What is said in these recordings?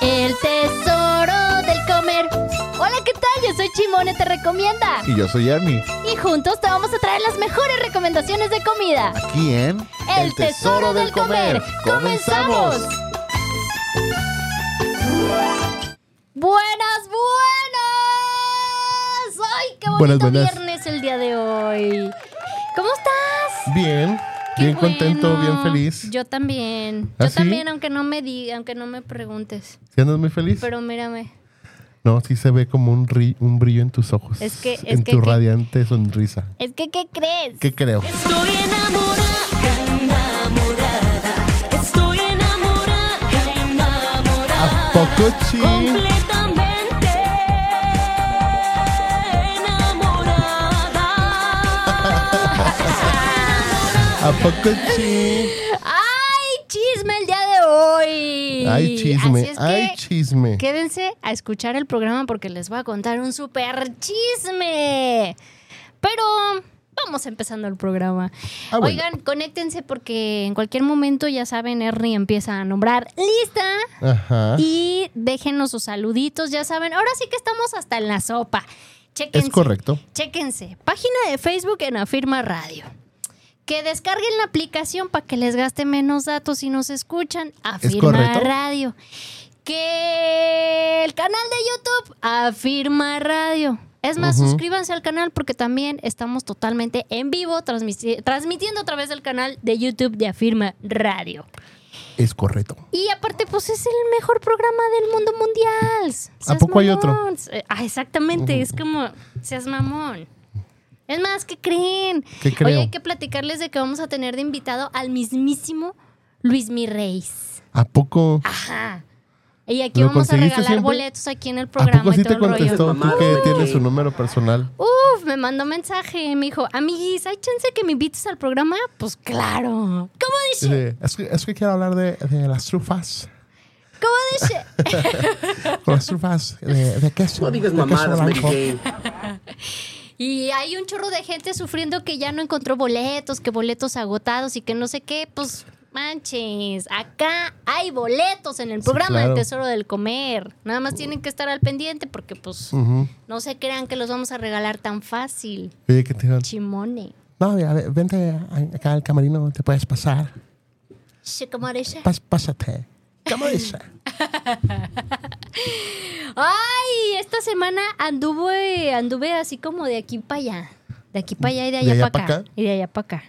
El tesoro del comer. Hola, ¿qué tal? Yo soy Chimone, te recomienda. Y yo soy Ernie. Y juntos te vamos a traer las mejores recomendaciones de comida. Aquí en El, tesoro, del comer. ¡Comenzamos! Buenas, buenas. ¡Ay, qué bonito Buenas, buenas. viernes el día de hoy! ¿Cómo estás? Bien, Qué bien contento, bien feliz. Yo también. ¿Ah, Yo sí? también, aunque no me di, aunque no me preguntes. ¿Sí andas muy feliz? Pero mírame. No, sí se ve como un, ri- un brillo en tus ojos. Es que- es en que- tu que- radiante sonrisa. Es que, ¿qué crees? ¿Qué creo? Estoy enamorada, enamorada. Estoy enamorada, enamorada. ¿A poco sí? Completamente ¿A poco sí? ¡Ay, chisme el día de hoy! Ay, chisme, Así es que ay, chisme. quédense a escuchar el programa porque les voy a contar un super chisme. Pero vamos empezando el programa. Ah, bueno. Oigan, conéctense porque en cualquier momento, ya saben, Ernie empieza a nombrar lista. Ajá. Y déjenos sus saluditos, ya saben. Ahora sí que estamos hasta en la sopa. Chéquense. Es correcto. Chéquense. Página de Facebook en Afirma Radio. Que descarguen la aplicación para que les gaste menos datos y nos escuchan. Afirma. Radio. Que el canal de YouTube, Afirma Radio. Es más, Ujú. suscríbanse al canal porque también estamos totalmente en vivo, transmiti- transmitiendo a través del canal de YouTube de Afirma Radio. Es correcto. Y aparte, pues es el mejor programa del mundo mundial. Seas poco hay otro? Ah, exactamente, es como, seas mamón. Es más, ¿qué creen? ¿Qué creo? Oye, hay que platicarles de que vamos a tener de invitado al mismísimo Luis Mirreis. ¿A poco? Ajá. Y aquí ¿Lo vamos a regalar siempre? boletos aquí en el ¿A programa poco sí y todo te contestó? Tú que tienes su número personal. Uf, me mandó mensaje, me dijo, amiguis, ¿hay chance que me invites al programa? Pues claro. ¿Cómo dice? Dice, es, que, es que quiero hablar de, de las trufas. ¿Cómo dice? Con las trufas de, de queso. No digas mamadas, Mary blanco. Y hay un chorro de gente sufriendo que ya no encontró boletos, que boletos agotados y que no sé qué. Pues manches, acá hay boletos en el Sí, programa claro. del Tesoro del Comer. Nada más tienen que estar al pendiente porque pues no se crean que los vamos a regalar tan fácil. Oye, ¿qué te? Chimone. No, mira, ve- vente acá al camarino, te puedes pasar. Sí, ¿cómo dice? Pas- pásate. ¿Cómo dice? Ay, esta semana anduve, anduve así como de aquí para allá. De aquí para allá y de ¿De allá, allá para pa' acá. acá? Y de allá para acá.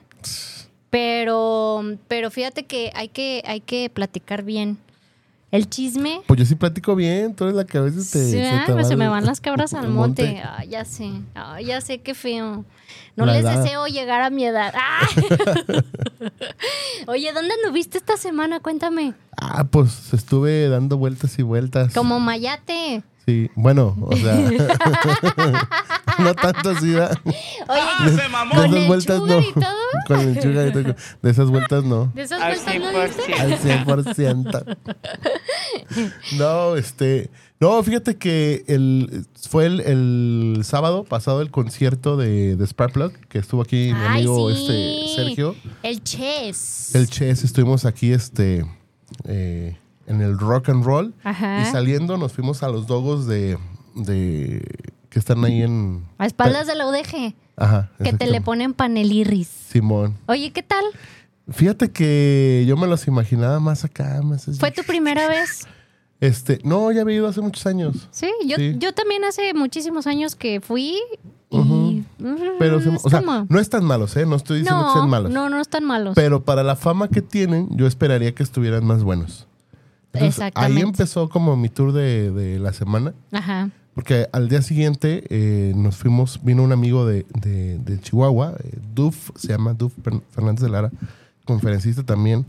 Pero, pero fíjate que hay que, hay que platicar bien. El chisme. Pues yo sí platico bien, tú eres la que a veces te. Sí, se, ah, te pues se me van las cabras al monte. Ay, ya sé. Ay, ya sé qué feo. No La les edad. deseo llegar a mi edad. ¡Ah! Oye, ¿dónde anduviste esta semana? Cuéntame. Ah, pues estuve dando vueltas y vueltas. Como Mayate. Sí, bueno, o sea. no tanto así, ¿verdad? Oye, De con esas el vueltas no. y todo. Con el sugar y todo. De esas vueltas no. ¿De esas Al vueltas no diste? 100%. Al 100%. No, este. No, fíjate que el, fue el, el sábado pasado el concierto de, de Sparkplug, que estuvo aquí mi Ay, amigo sí. este, Sergio. El Chess. El Chess, estuvimos aquí este, eh, en el rock and roll. Ajá. Y saliendo nos fuimos a los dogos de, de que están ahí en... A espaldas de la UDG. Ajá. Que te le ponen panelirris. Simón. Oye, ¿qué tal? Fíjate que yo me los imaginaba más acá, más. ¿Fue tu primera vez? Este, no, ya había ido hace muchos años. Sí, yo, Sí. yo también hace muchísimos años que fui y... Ujú, Pero, o sea, no están malos, ¿eh? No estoy diciendo que sean malos. no, no están malos. Pero para la fama que tienen, yo esperaría que estuvieran más buenos. Entonces, Exactamente. Ahí empezó como mi tour de, de la semana. Ajá. Porque al día siguiente eh, nos fuimos, vino un amigo de, de- de Chihuahua, eh, Duf, se llama Duf Fer- Fernández de Lara, conferencista también.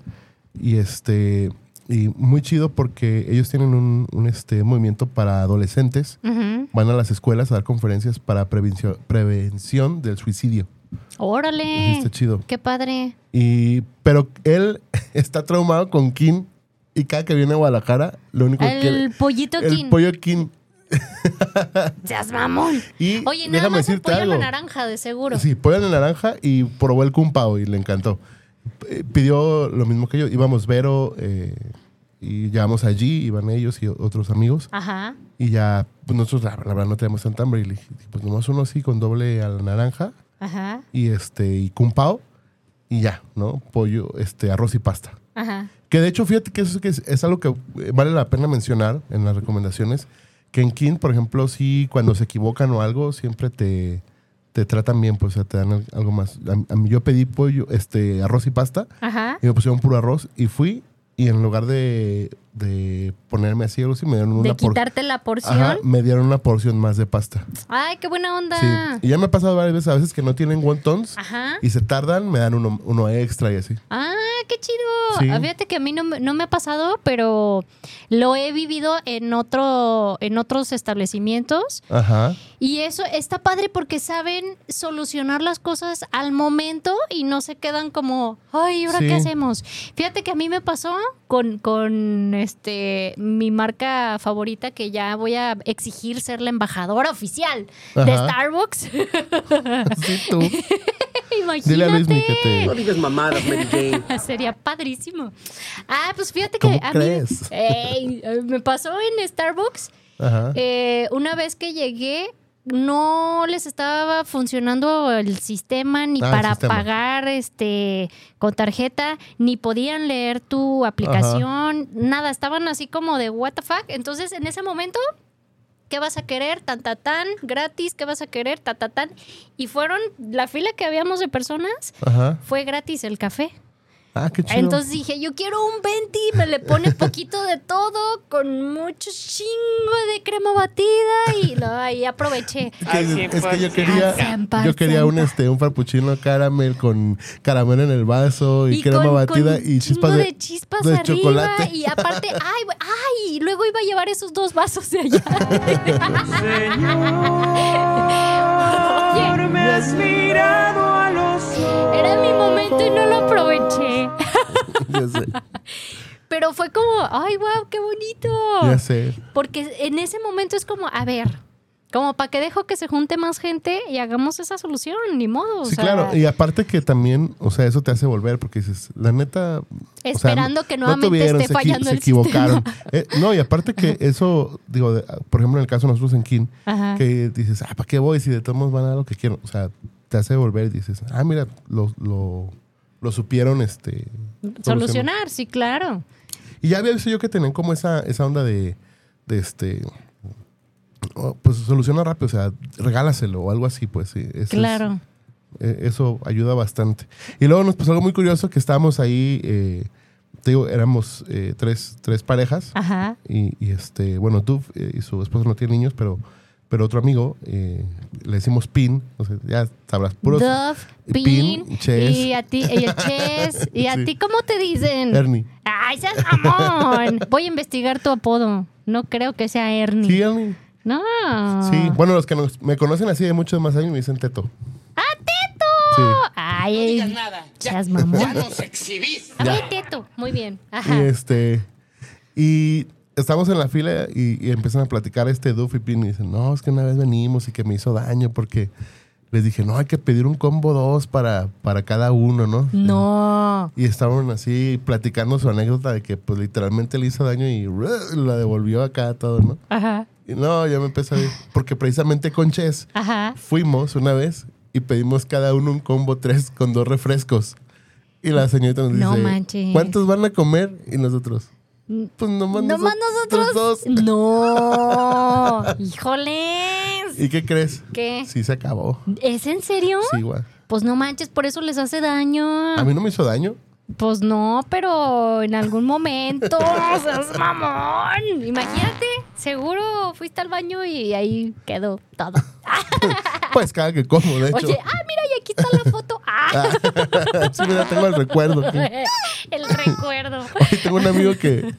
Y este y muy chido porque ellos tienen un, un, este, movimiento para adolescentes. Van a las escuelas a dar conferencias para prevención, prevención del suicidio. Órale. Está chido. Qué padre. Y, pero él está traumado con King y cada que viene a Guadalajara, lo único que quiere... El pollito El King. pollo King. Seas mamón. Y Oye, nada déjame más el pollo la algo. naranja, de seguro. Sí, pollo a la naranja y probó el Kung Pao y le encantó. Eh, Pidió lo mismo que yo. Íbamos Vero, eh, y llegamos allí, iban ellos y otros amigos. Ajá. Y ya, pues nosotros la, la verdad no teníamos tanta hambre. Y le dije, pues nomás uno así con doble a la naranja Ajá. y este, y cumpao. Y ya, ¿no? Pollo, este, arroz y pasta. Ajá. Que de hecho, fíjate que eso es, que es, algo que eh, vale la pena mencionar en las recomendaciones. Que en King, por ejemplo, sí, cuando se equivocan o algo, siempre te, te tratan bien, pues o sea, te dan al- algo más. A, a mí yo pedí pollo, este, arroz y pasta, Ajá. y me pusieron puro arroz, y fui, y en lugar de, de ponerme así algo así, me dieron De una por- quitarte la porción. Ajá, me dieron una porción más de pasta. Ay, qué buena onda. Sí. Y ya me ha pasado varias veces, a veces que no tienen wontons Ajá. y se tardan, me dan uno, uno extra y así. Ah, qué chido. Sí. Ah, Fíjate que a mí no, me- no me ha pasado, pero lo he vivido en otro, en otros establecimientos. Ajá. Y eso está padre porque saben solucionar las cosas al momento y no se quedan como, ay, ¿y ¿ahora Sí. qué hacemos? Fíjate que a mí me pasó con, con este mi marca favorita que ya voy a exigir ser la embajadora oficial de. Starbucks. Sí, tú. Imagínate. Dile a te- No digas mamadas, Mary Jane. Sería padrísimo. Ah, pues fíjate que ¿Cómo a crees? mí eh, me pasó en Starbucks. Ajá. eh, una vez que llegué, no les estaba funcionando el sistema ni Ah, para sistema. pagar este con tarjeta, ni podían leer tu aplicación, nada, estaban así como de what the fuck. Entonces, en ese momento, ¿qué vas a querer? Tan, tan, tan, gratis, ¿qué vas a querer? Ta, ta, tan. Y fueron, la fila que habíamos de personas, Ajá. fue gratis el café. Ah, qué chido. Entonces dije, yo quiero un 20, me le pone poquito de todo, con mucho chingo de crema batida y no, ahí aproveché. Es que, es que yo quería, Siempre, yo quería un este un frappuccino caramel con caramelo en el vaso y, crema con, batida con y chispas de, de chispas de arriba chocolate. y aparte, ay, ay, y luego iba a llevar esos dos vasos de allá. Oye, me has mirado a los ojos. era mi momento y no lo aproveché. ya sé, Pero fue como, ay, wow, qué bonito. ya sé. Porque en ese momento es como, a ver, como para que dejo que se junte más gente y hagamos esa solución, ni modo. o Sí, sea, claro. Y aparte que también, o sea, eso te hace volver porque dices, la neta... o sea, Esperando que nuevamente tuvieron, esté se fallando se el equivocaron. Eh, no, y aparte que eso, digo, de- por ejemplo, en el caso de nosotros en Kin, que dices, ah, ¿para qué voy si de todos modos van a dar lo que quiero? O sea, te hace volver y dices, ah, mira, lo, lo, lo supieron este, Solucionar, sí, claro. Y ya había visto yo que tenían como esa, esa onda de, de este, pues soluciona rápido, o sea, regálaselo o algo así, pues sí. Eso es- Claro. eh, eso ayuda bastante. Y luego nos pasó algo muy curioso que estábamos ahí, eh, te digo, éramos eh, tres, tres parejas. Ajá. Y, y, este, bueno, tú eh, y su esposo no tienen niños, pero, pero otro amigo, eh, le decimos Pin, o sea, ya sabrás, puros Duff, Pin, Pin, Ches. y a ti, y a Ches, y a Sí. ti, ¿cómo te dicen? Ernie. Ay, seas. Voy a investigar tu apodo. No creo que sea Ernie. Sí, Ernie. No. Sí, bueno, los que nos- me conocen así de muchos más años me dicen Teto. ¡Ah, Teto! Sí. Ay, nada. seas mamón. nos exhibís. Ay, Teto. Muy bien. Y Ajá. este. Y estamos en la fila y, y empiezan a platicar este Duff y Pin y dicen, no, es que una vez venimos y que me hizo daño porque les dije, no, hay que pedir un combo dos para, para cada uno, ¿no? No. Y estaban así platicando su anécdota de que pues literalmente le hizo daño y la devolvió acá todo, ¿no? Ajá. No, ya me empezó a ir. Porque precisamente con Ches Ajá. fuimos una vez y pedimos cada uno un combo tres con dos refrescos. Y la señorita nos dice, No manches. ¿cuántos van a comer? Y nosotros, pues nomás, ¿Nomás nosotros? dos. No. Híjoles. ¿Y qué crees? ¿Qué? Sí, se acabó. ¿Es en serio? Sí, güey. Pues no manches, por eso les hace daño. A mí no me hizo daño. Pues no, pero en algún momento, seas mamón. Imagínate, seguro fuiste al baño y ahí quedó todo. Pues cada que como, de hecho. Oye, ah, mira, y aquí está la foto. Ah, sí, mira, tengo el recuerdo. el recuerdo. Hoy tengo un amigo que,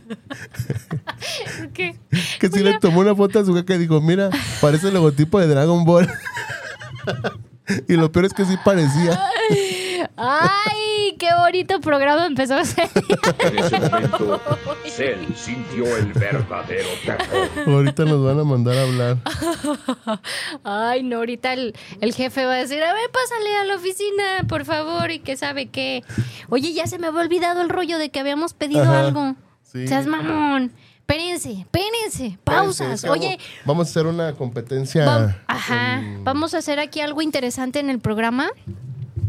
¿Qué? que sí le tomó una foto a su caca y dijo, mira, parece el logotipo de Dragon Ball. y lo peor es que sí parecía. Ay, qué bonito programa empezó a ser. En ese momento, Cell sintió el verdadero terror. Ahorita nos van a mandar a hablar. Ay, no, ahorita el, el jefe va a decir, a ver, pásale a la oficina, por favor, y que sabe qué. Oye, ya se me había olvidado el rollo de que habíamos pedido Ajá. algo. Sí. Seas mamón. Espérense, espérense. Pausas. Oye, vamos- a hacer una competencia. ajá. Vamos a hacer aquí algo interesante en el programa.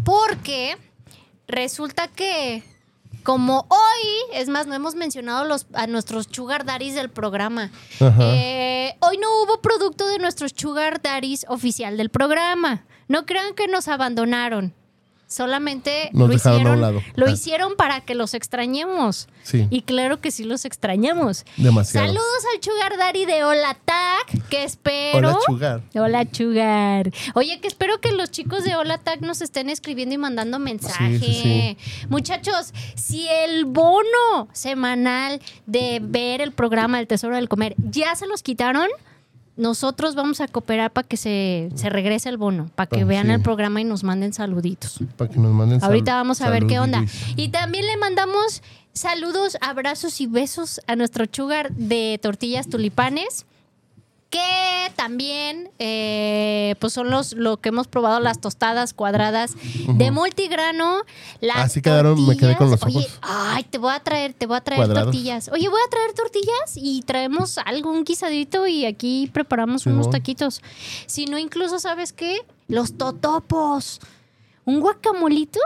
Porque resulta que. Como hoy, es más, no hemos mencionado los, a nuestros sugar daddies del programa. Eh, hoy no hubo producto de nuestros sugar daddies oficial del programa. No crean que nos abandonaron. Solamente Nos lo dejaron a un hicieron, lado. lo Ah. hicieron para que los extrañemos. Sí. Y claro que sí los extrañamos. Demasiado. Saludos al Sugar Daddy de Hola Tac, que espero. Hola, Chugar. Hola, Chugar. Oye, que espero que los chicos de Hola Tac nos estén escribiendo y mandando mensaje. Sí, sí, Muchachos, si el bono semanal de ver el programa El Tesoro del Comer ya se los quitaron, nosotros vamos a cooperar para que se, se regrese el bono, para que Ah, vean sí. el programa y nos manden saluditos. Para que nos manden Ahorita vamos a ver qué onda. Y también le mandamos saludos, abrazos y besos a nuestro chugar de tortillas tulipanes. Que también eh, pues son los lo que hemos probado las tostadas cuadradas de multigrano. Las Así quedaron, me quedé con los tortillas- ojos. Oye, ay, te voy a traer, te voy a traer Cuadrados. tortillas. Oye, voy a traer tortillas y traemos algún guisadito y aquí preparamos unos taquitos. Si no, incluso, ¿sabes qué? Los totopos. Un guacamolito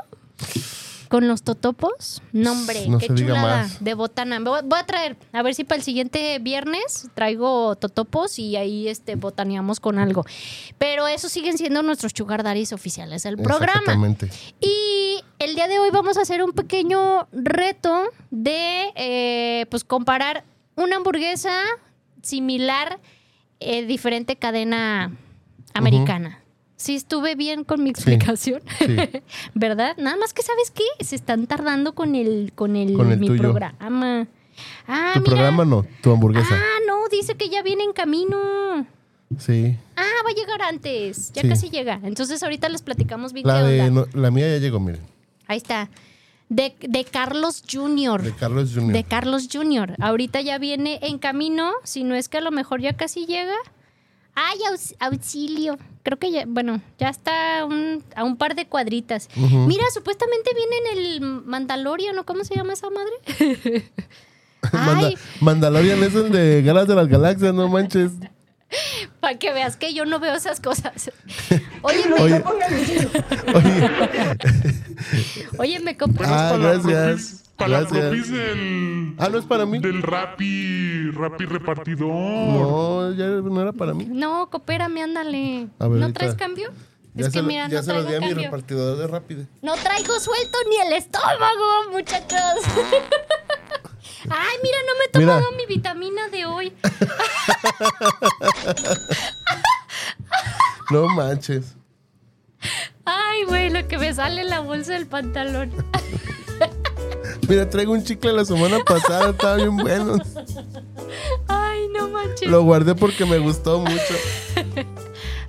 con los totopos. No, hombre, No qué chulada de botana. Voy voy a traer, a ver si para el siguiente viernes traigo totopos y ahí este botaneamos con algo. Pero esos siguen siendo nuestros sugar daddies oficiales del programa. Exactamente. Y el día de hoy vamos a hacer un pequeño reto de eh, pues comparar una hamburguesa similar, eh, diferente cadena americana. Sí, estuve bien con mi explicación. sí. ¿Verdad? Nada más que sabes qué, se están tardando con el, con el, Con el mi tuyo. programa. Ah, tu mira. programa no, tu hamburguesa. Ah, no, dice que ya viene en camino. Sí. Ah, va a llegar antes. Ya Sí. casi llega. Entonces ahorita les platicamos bien La, de, no, la mía ya llegó, miren. Ahí está. De, de Carlos Jr. De Carlos Jr. De Carlos Jr. Ahorita ya viene en camino, si no es que a lo mejor ya casi llega. Ay, aux- auxilio. Creo que ya, bueno, ya está un- a un par de cuadritas. Mira, supuestamente viene en el Mandalorian, ¿no? ¿Cómo se llama esa madre? Manda- Mandalorian es el de Galas de las Galaxias, no manches. para que veas que yo no veo esas cosas. Oye, Oye, oye, oye, me ah, gracias. Para la Gracias. propis del, Ah, ¿no es para mí? del Rappi, Rappi repartidor. No, ya no era para mí. No, coopérame, ándale. A ver, ¿No ahorita. traes cambio? Ya es se, que lo- mira, ya no se los traigo di a mi cambio. repartidor de Rápido. No traigo suelto ni el estómago, muchachos. Ay, mira, no me he Mira. tomado mi vitamina de hoy. No manches. Ay, güey, lo que me sale en la bolsa del pantalón. Mira, traigo un chicle la semana pasada, estaba bien bueno. Ay, no manches. Lo guardé porque me gustó mucho.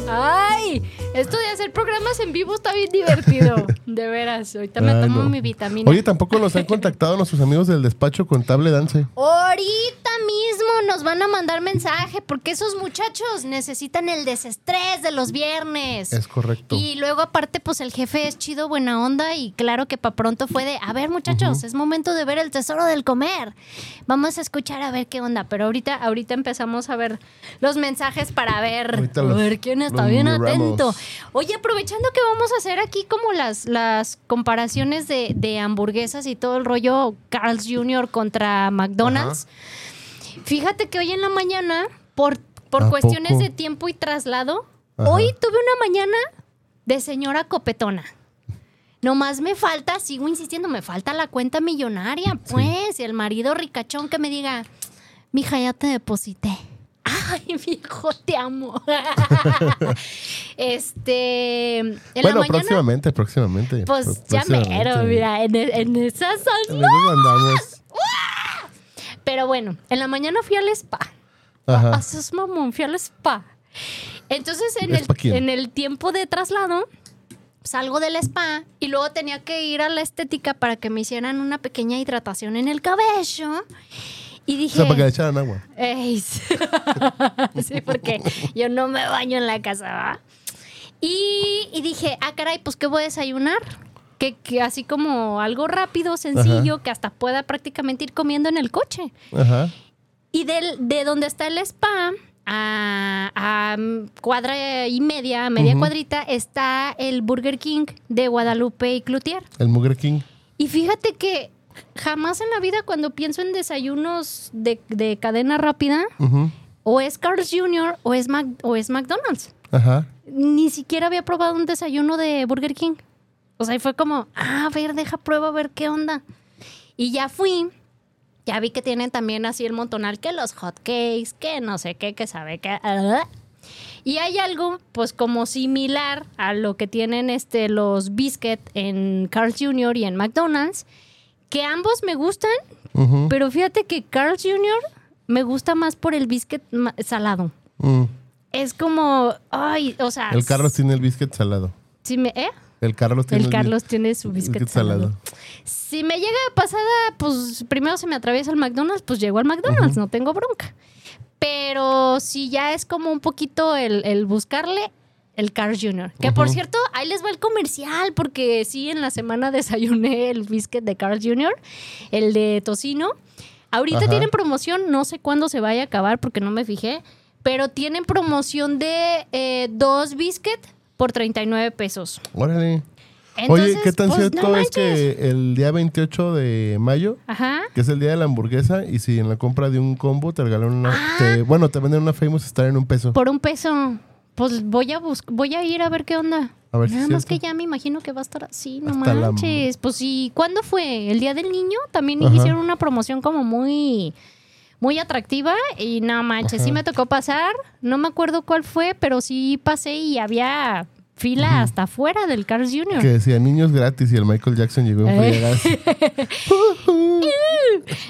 Ay, esto de hacer programas en vivo está bien divertido. De veras, ahorita me Ay, tomo no. mi vitamina. Oye, tampoco nos han contactado nuestros amigos del despacho contable Dance. Ahorita mismo nos van a mandar mensaje porque esos muchachos necesitan el desestrés de los viernes. Es correcto. Y luego aparte, pues el jefe es chido, buena onda y claro que para pronto fue de, a ver muchachos, es momento de ver el tesoro del comer. Vamos a escuchar a ver qué onda, pero ahorita, ahorita empezamos a ver los mensajes para ver, a los- ver quién está los bien atento. Oye, aprovechando que vamos a hacer aquí como las, las comparaciones de, de hamburguesas y todo el rollo Carl's Jr. contra McDonald's. Fíjate que hoy en la mañana, por, por ¿A cuestiones poco? de tiempo y traslado, Ajá. hoy tuve una mañana de señora copetona. Nomás me falta, sigo insistiendo, me falta la cuenta millonaria, pues, y el marido ricachón que me diga, mija, ya te deposité. Ay, viejo, te amo. este, en bueno, la mañana, próximamente, próximamente. pues Pro- ya próximamente. mero, mira, en, en esas son- andamos. Pero bueno, en la mañana fui al spa. Ajá. Haces mamón, fui al spa. Entonces, en el, en el tiempo de traslado, salgo del spa y luego tenía que ir a la estética para que me hicieran una pequeña hidratación en el cabello. Y O dije. sea, para que le echaran agua. "Ey, sí, Sí, porque yo no me baño en la casa, ¿va? Y, y dije, ah, caray, pues, ¿qué voy a desayunar? que, que así como algo rápido, sencillo, que hasta pueda prácticamente ir comiendo en el coche. Ajá. Y del, de donde está el spa a, a cuadra y media, media cuadrita, está el Burger King de Guadalupe y Cloutier. El Mugre King. Y fíjate que jamás en la vida cuando pienso en desayunos de, de cadena rápida, o es Carl's Jr. o es, Mac- o es McDonald's. Ajá. Ni siquiera había probado un desayuno de Burger King. O sea, y fue como, ah, a ver, deja prueba a ver qué onda. Y ya fui, ya vi que tienen también así el montonal, que los hot cakes, que no sé qué, que sabe qué. ah. Y hay algo, pues, como similar a lo que tienen este, los biscuit en Carl's Jr. y en McDonald's, que ambos me gustan, pero fíjate que Carl's Jr. me gusta más por el biscuit salado. Mm. Es como, ay, o sea. El Carlos tiene el biscuit salado. Si me, ¿eh? El Carlos tiene El Carlos tiene su biscuit salado. Si me llega pasada, pues primero se me atraviesa el McDonald's, pues llego al McDonald's, no tengo bronca. Pero si ya es como un poquito el, el buscarle, el Carl Jr. Que por cierto, ahí les va el comercial, porque sí, en la semana desayuné el biscuit de Carl Jr., el de tocino. Ahorita Ajá. tienen promoción, no sé cuándo se vaya a acabar porque no me fijé, pero tienen promoción de eh, dos biscuit por 39 pesos. Órale. Entonces, Oye, ¿qué tan pues, cierto no es que el día 28 de mayo, Ajá. que es el día de la hamburguesa, y si en la compra de un combo te regalan una. Ah. te- bueno, te venden una Famous Star en un peso. Por un peso. Pues voy a bus voy a ir a ver qué onda. A ver si Nada es más que ya me imagino que va a estar así, no Hasta la- manches. Pues sí, ¿cuándo fue? ¿El Día del Niño? También Ajá. hicieron una promoción como muy muy atractiva y no manches, sí me tocó pasar, no me acuerdo cuál fue, pero sí pasé y había fila hasta afuera del Carl's Jr. Que decía niños gratis y el Michael Jackson llegó en Eh.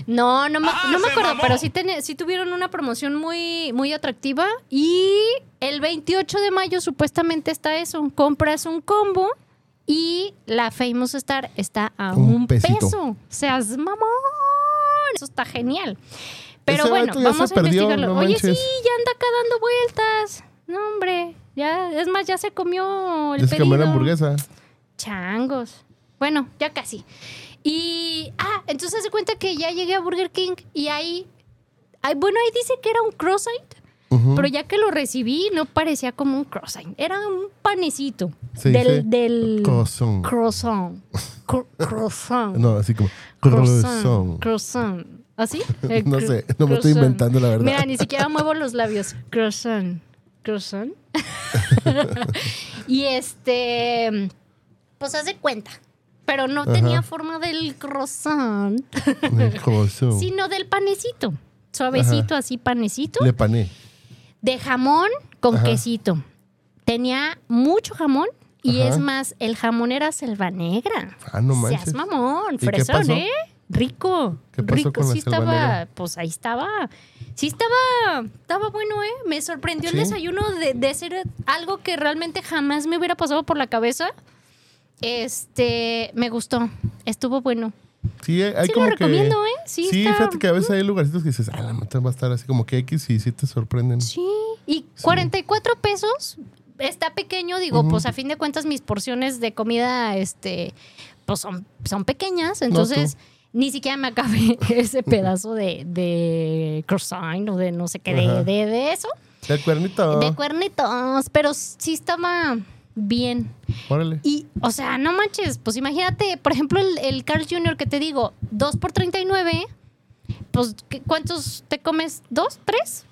No, no me, ¡Ah, no me acuerdo, mamó! pero sí, teni- sí tuvieron una promoción muy, muy atractiva. Y el 28 de mayo supuestamente está eso. Compras un combo y la Famous Star está a Un un, peso. Seas mamón. Eso está genial. Pero Ese bueno, vamos a perdió, investigarlo. no Oye, manches. sí, ya anda acá dando vueltas. No, hombre. Ya, es más, ya se comió el Ya se comió la hamburguesa. Changos. Bueno, ya casi. Y, ah, entonces se cuenta que ya llegué a Burger King y ahí, ay, bueno, ahí dice que era un croissant, pero ya que lo recibí no parecía como un croissant, era un panecito dice del, del croissant. croissant. Cro- croissant. No, así como croissant. croissant. ¿Así? Eh, No sé, no me estoy inventando la verdad. Mira, ni siquiera muevo los labios. Croissant. Croissant. y este, pues haz de cuenta. Pero no Ajá. tenía forma del croissant, croissant. sino del panecito. Suavecito, así panecito. Le pané. De jamón con Ajá. quesito. Tenía mucho jamón. Y Ajá. es más, el jamón era selva negra. Ah, no Seas manches. mamón, ¿Y qué fresón? ¿eh? Rico. ¿Qué pasó rico. con la sí selva estaba, negra? pues ahí estaba. Sí estaba, estaba bueno, ¿eh? Me sorprendió ¿Sí? el desayuno de, de ser algo que realmente jamás me hubiera pasado por la cabeza. Este, me gustó. Estuvo bueno. Sí, hay Sí lo como recomiendo, que... ¿eh? Sí, Sí, está- fíjate que a veces hay lugarcitos que dices, ah, la neta va a estar así como que X y sí te sorprenden. Sí. Y 44 pesos está pequeño, digo, pues a fin de cuentas mis porciones de comida, este, pues son, son pequeñas, entonces ni siquiera me acabé ese pedazo de, de croissant o de no sé qué, de, de, de eso, El cuernito. de cuernitos, pero sí estaba bien. Órale. Y, o sea, no manches, pues imagínate, por ejemplo, el, el Carl Jr. que te digo, 2 por 39, pues ¿qué- ¿cuántos te comes? ¿Dos? ¿Tres?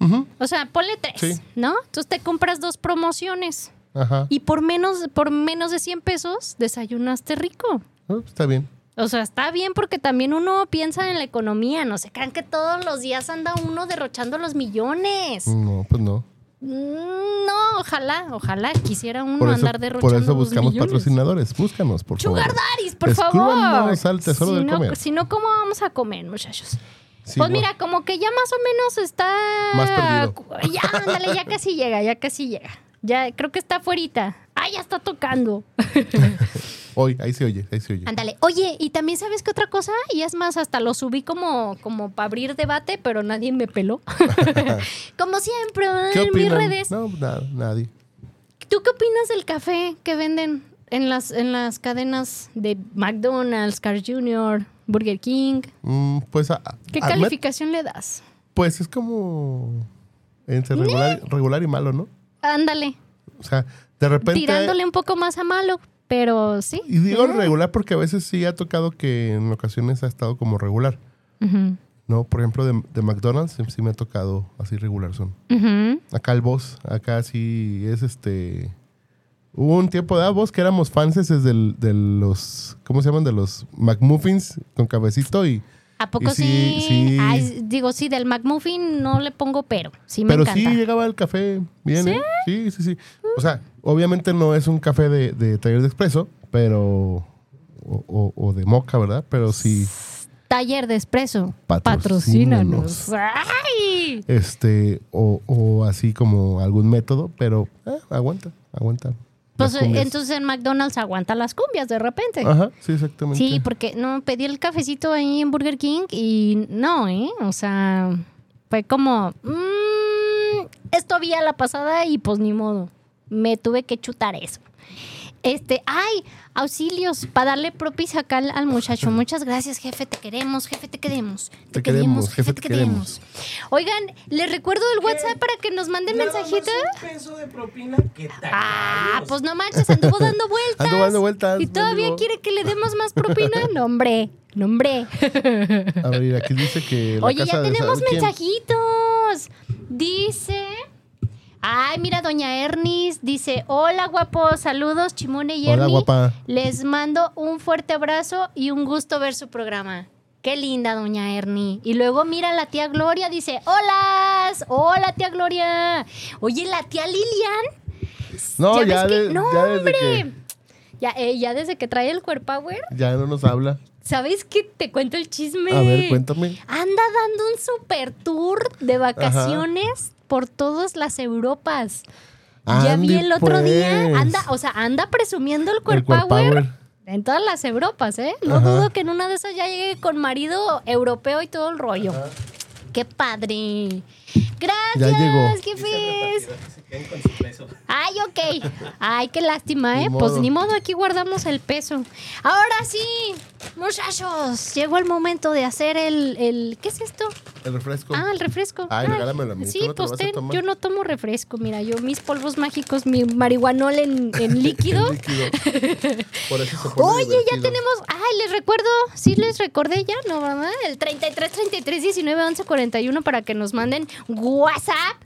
Ujú. O sea, ponle tres, Sí. ¿no? Entonces te compras dos promociones Ajá. y por menos, por menos de 100 pesos desayunaste rico. Oh, está bien. O sea, está bien porque también uno piensa en la economía. No se crean que todos los días anda uno derrochando los millones. No, pues no. Mm, No, ojalá, ojalá quisiera uno eso, andar derrochando por eso buscamos millones. patrocinadores. Búscanos, por favor. Sugar daddies, por favor. al tesoro si del no, comer. Si no, ¿cómo vamos a comer, muchachos? Sí, pues mira, como que ya más o menos está. Más perdido. Ya, ándale, ya casi llega, ya casi llega. Ya creo que está afuerita. Ah, ya está tocando. Hoy, ahí se oye, ahí se oye. Ándale. Oye, y también sabes qué otra cosa, y es más, hasta lo subí como, como para abrir debate, pero nadie me peló. como siempre, ¿Qué en mis redes. No, nadie. ¿Tú qué opinas del café que venden en las, en las cadenas de McDonald's, Carl Jr., Burger King? Mm, pues, a- ¿Qué a- calificación le das? pues es como entre regular, regular y malo, ¿no? Ándale, O sea, de repente... tirándole un poco más a malo, pero sí. Y digo regular porque a veces sí ha tocado que en ocasiones ha estado como regular. Ujú, ¿No? Por ejemplo, de, de McDonald's sí, sí me ha tocado así regular son. ujú. Acá el boss, acá sí es este... Hubo un tiempo de vos que éramos fans de, los... ¿Cómo se llaman? De los McMuffins con cabecito y... ¿A poco Y sí, sí? sí. Ay, digo, sí, del McMuffin no le pongo pero. Sí me Pero encanta. sí llegaba el café bien, ¿eh? Sí, sí, sí. O sea, obviamente no es un café de, de taller de expreso, pero... O, o- o de moca, ¿verdad? Pero sí, Taller de espresso. Patrocínanos. Patrocínanos. ¡Ay! este, o, o así como algún método, pero eh, aguanta, aguanta. Pues cumbias. entonces en McDonald's aguanta las cumbias de repente. Ajá, sí, exactamente. Sí, porque no pedí el cafecito ahí en Burger King y no, ¿eh? O sea, fue como, mm, esto había la pasada y pues ni modo. Me tuve que chutar eso. Este, ay, auxilios para darle propis acá al, al muchacho. Muchas gracias, jefe, te queremos, jefe, te queremos. Te queremos, jefe, te queremos. Oigan, les recuerdo el WhatsApp para que nos manden mensajito. un peso de propina que Ah, pues no manches, anduvo dando vueltas. Anduvo dando vueltas, Y todavía quiere que le demos más propina. No, hombre, no, hombre. A ver, aquí dice que la Oye, casa ya tenemos mensajitos. Dice. Ay, mira, doña Ernis dice: Hola, guapo, saludos, Chimone y Hola, Ernie. guapa. Les mando un fuerte abrazo y un gusto ver su programa. Qué linda, doña Ernie. Y luego mira la tía Gloria, dice: Hola, hola, tía Gloria. Oye, la tía Lilian. No, ya, ves que- no, ya desde hombre. que Ya, eh, ya desde que trae el Core Power, ya no nos habla. ¿sabes qué? Te cuento el chisme. A ver, cuéntame. Anda dando un super tour de vacaciones por todas las Europas. ya vi el otro día, pues. anda, o sea, anda presumiendo el El Core Core Power, Power. en todas las Europas, ¿eh? No Ajá. dudo que en una de esas ya llegue con marido europeo y todo el rollo. ¡Qué padre! Gracias, Ay, ok. Ay, qué lástima, Ni ¿eh? Pues ni modo, aquí guardamos el peso. Ahora sí, muchachos, llegó el momento de hacer el, el ¿qué es esto? El refresco. Ah, el refresco. Ay, Ah, regálamelo a mí, ¿tú Sí, no pues ten, yo no tomo refresco, mira, yo mis polvos mágicos, mi marihuanol en, en líquido. Por eso se pone Oye, ya tenemos. Ay, les recuerdo. Sí, les recordé ya, ¿no, verdad? El 33 33 19 11 41 para que nos manden WhatsApp.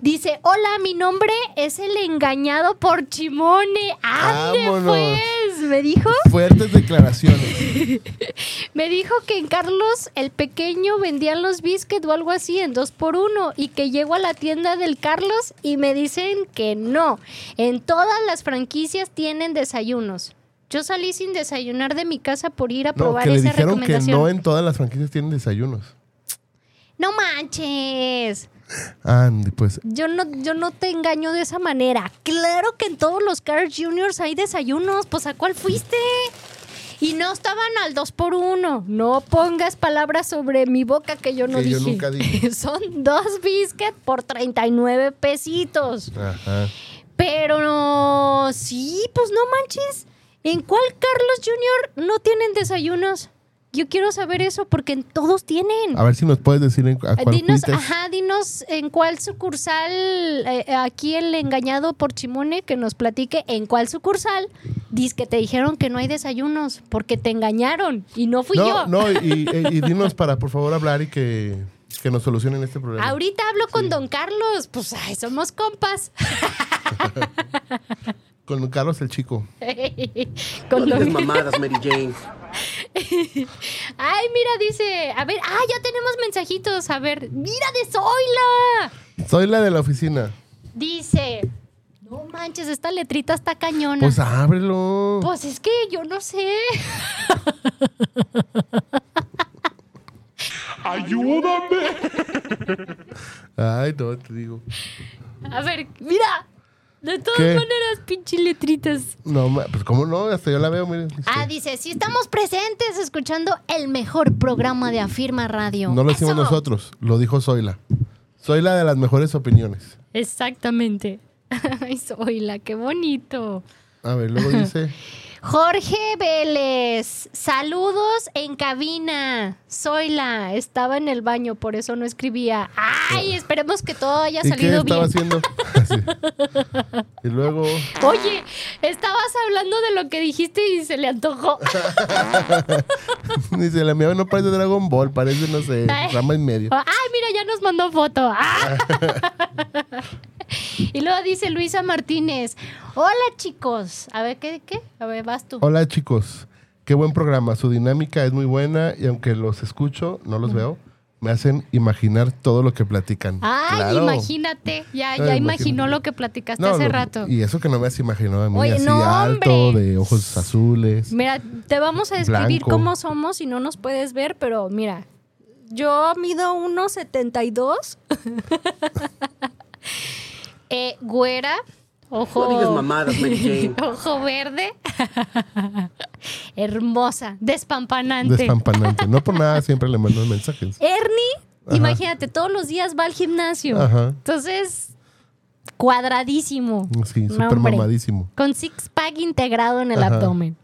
Dice: Hola, mi nombre es el engañado por Chimone. ¡Ande, Vámonos. pues! Me dijo, Fuertes declaraciones. me dijo que en Carlos el pequeño vendían los biscuits o algo así en dos por uno y que llego a la tienda del Carlos y me dicen que no. En todas las franquicias tienen desayunos. Yo salí sin desayunar de mi casa por ir a No, probar que le esa dijeron que recomendación. no en todas las franquicias tienen desayunos. No manches. Andy, pues. Yo no, yo no te engaño de esa manera. Claro que en todos los Cars Juniors hay desayunos. Pues ¿a cuál fuiste? Y no estaban al 2 por 1 No pongas palabras sobre mi boca que yo no Que yo dije. nunca dije. Son dos biscuits por 39 pesitos. Ajá. Pero no, sí, pues no manches. ¿En cuál Carlos Junior no tienen desayunos? Yo quiero saber eso porque en todos tienen. A ver si nos puedes decir en, a cuál Dinos, ajá, dinos en cuál sucursal, eh, aquí el engañado por Chimone, que nos platique en cuál sucursal, dice que te dijeron que no hay desayunos, porque te engañaron y no fui no, yo. no, y, y- y dinos para por favor hablar y que, que nos solucionen este problema. Ahorita hablo con don Carlos, pues ay, somos compas. Con Carlos el Chico. con No don... mamadas, Mary Jane. Ay, mira, dice, a ver, ah, ya tenemos mensajitos, a ver, mira de Zoila. Soy la de la oficina. Dice, no manches, esta letrita está cañona. Pues ábrelo. Pues es que yo no sé. ¡Ayúdame! Ay, no, te digo. A ver, mira. De todas ¿Qué? maneras, pinche letritas. No, ma- pues cómo no, hasta yo la veo, miren. Ah, dice, si estamos presentes escuchando el mejor programa de Afirma Radio. no lo hicimos Eso. nosotros, lo dijo Zoila. Soy la de las mejores opiniones. Exactamente. Ay, Zoila, qué bonito. A ver, luego dice. Jorge Vélez, saludos en cabina. Soy la, estaba en el baño, por eso no escribía. Ay, esperemos que todo haya ¿Y qué salido estaba bien. haciendo? Así. Y luego. Oye, estabas hablando de lo que dijiste y se le antojó. Dice, la mía no parece Dragon Ball, parece, no sé, Ay. rama y medio. Ay, mira, ya nos mandó foto. Ah. y luego dice Luisa Martínez, hola chicos. A ver, ¿qué? qué? A ver, vas tú. Hola chicos, qué buen programa. Su dinámica es muy buena y aunque los escucho, no los veo, me hacen imaginar todo lo que platican. Ay, Claro. imagínate. Ya, ya imaginó lo que platicaste No, hace lo- rato. Y eso que no me has imaginado a mí Oye, así no, alto, de ojos azules. Mira, te vamos a describir Blanco. cómo somos y no nos puedes ver, pero mira, yo mido 1,72. eh, güera, ojo. No digas mamadas, Mary Jane. Ojo verde. Hermosa, despampanante. Despampanante. No por nada siempre le mando mensajes. Ernie, Ajá. imagínate, todos los días va al gimnasio. Ajá. Entonces, cuadradísimo. Sí, súper mamadísimo. Con six pack integrado en el Ajá. abdomen.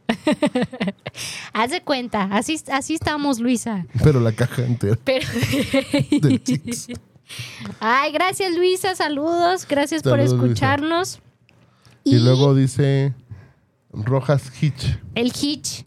Haz de cuenta, así, así estamos, Luisa. Pero la caja entera Pero. del chicos. Ay, gracias, Luisa. Saludos. Gracias por Luisa. Y luego dice Rojas Hitch. El Hitch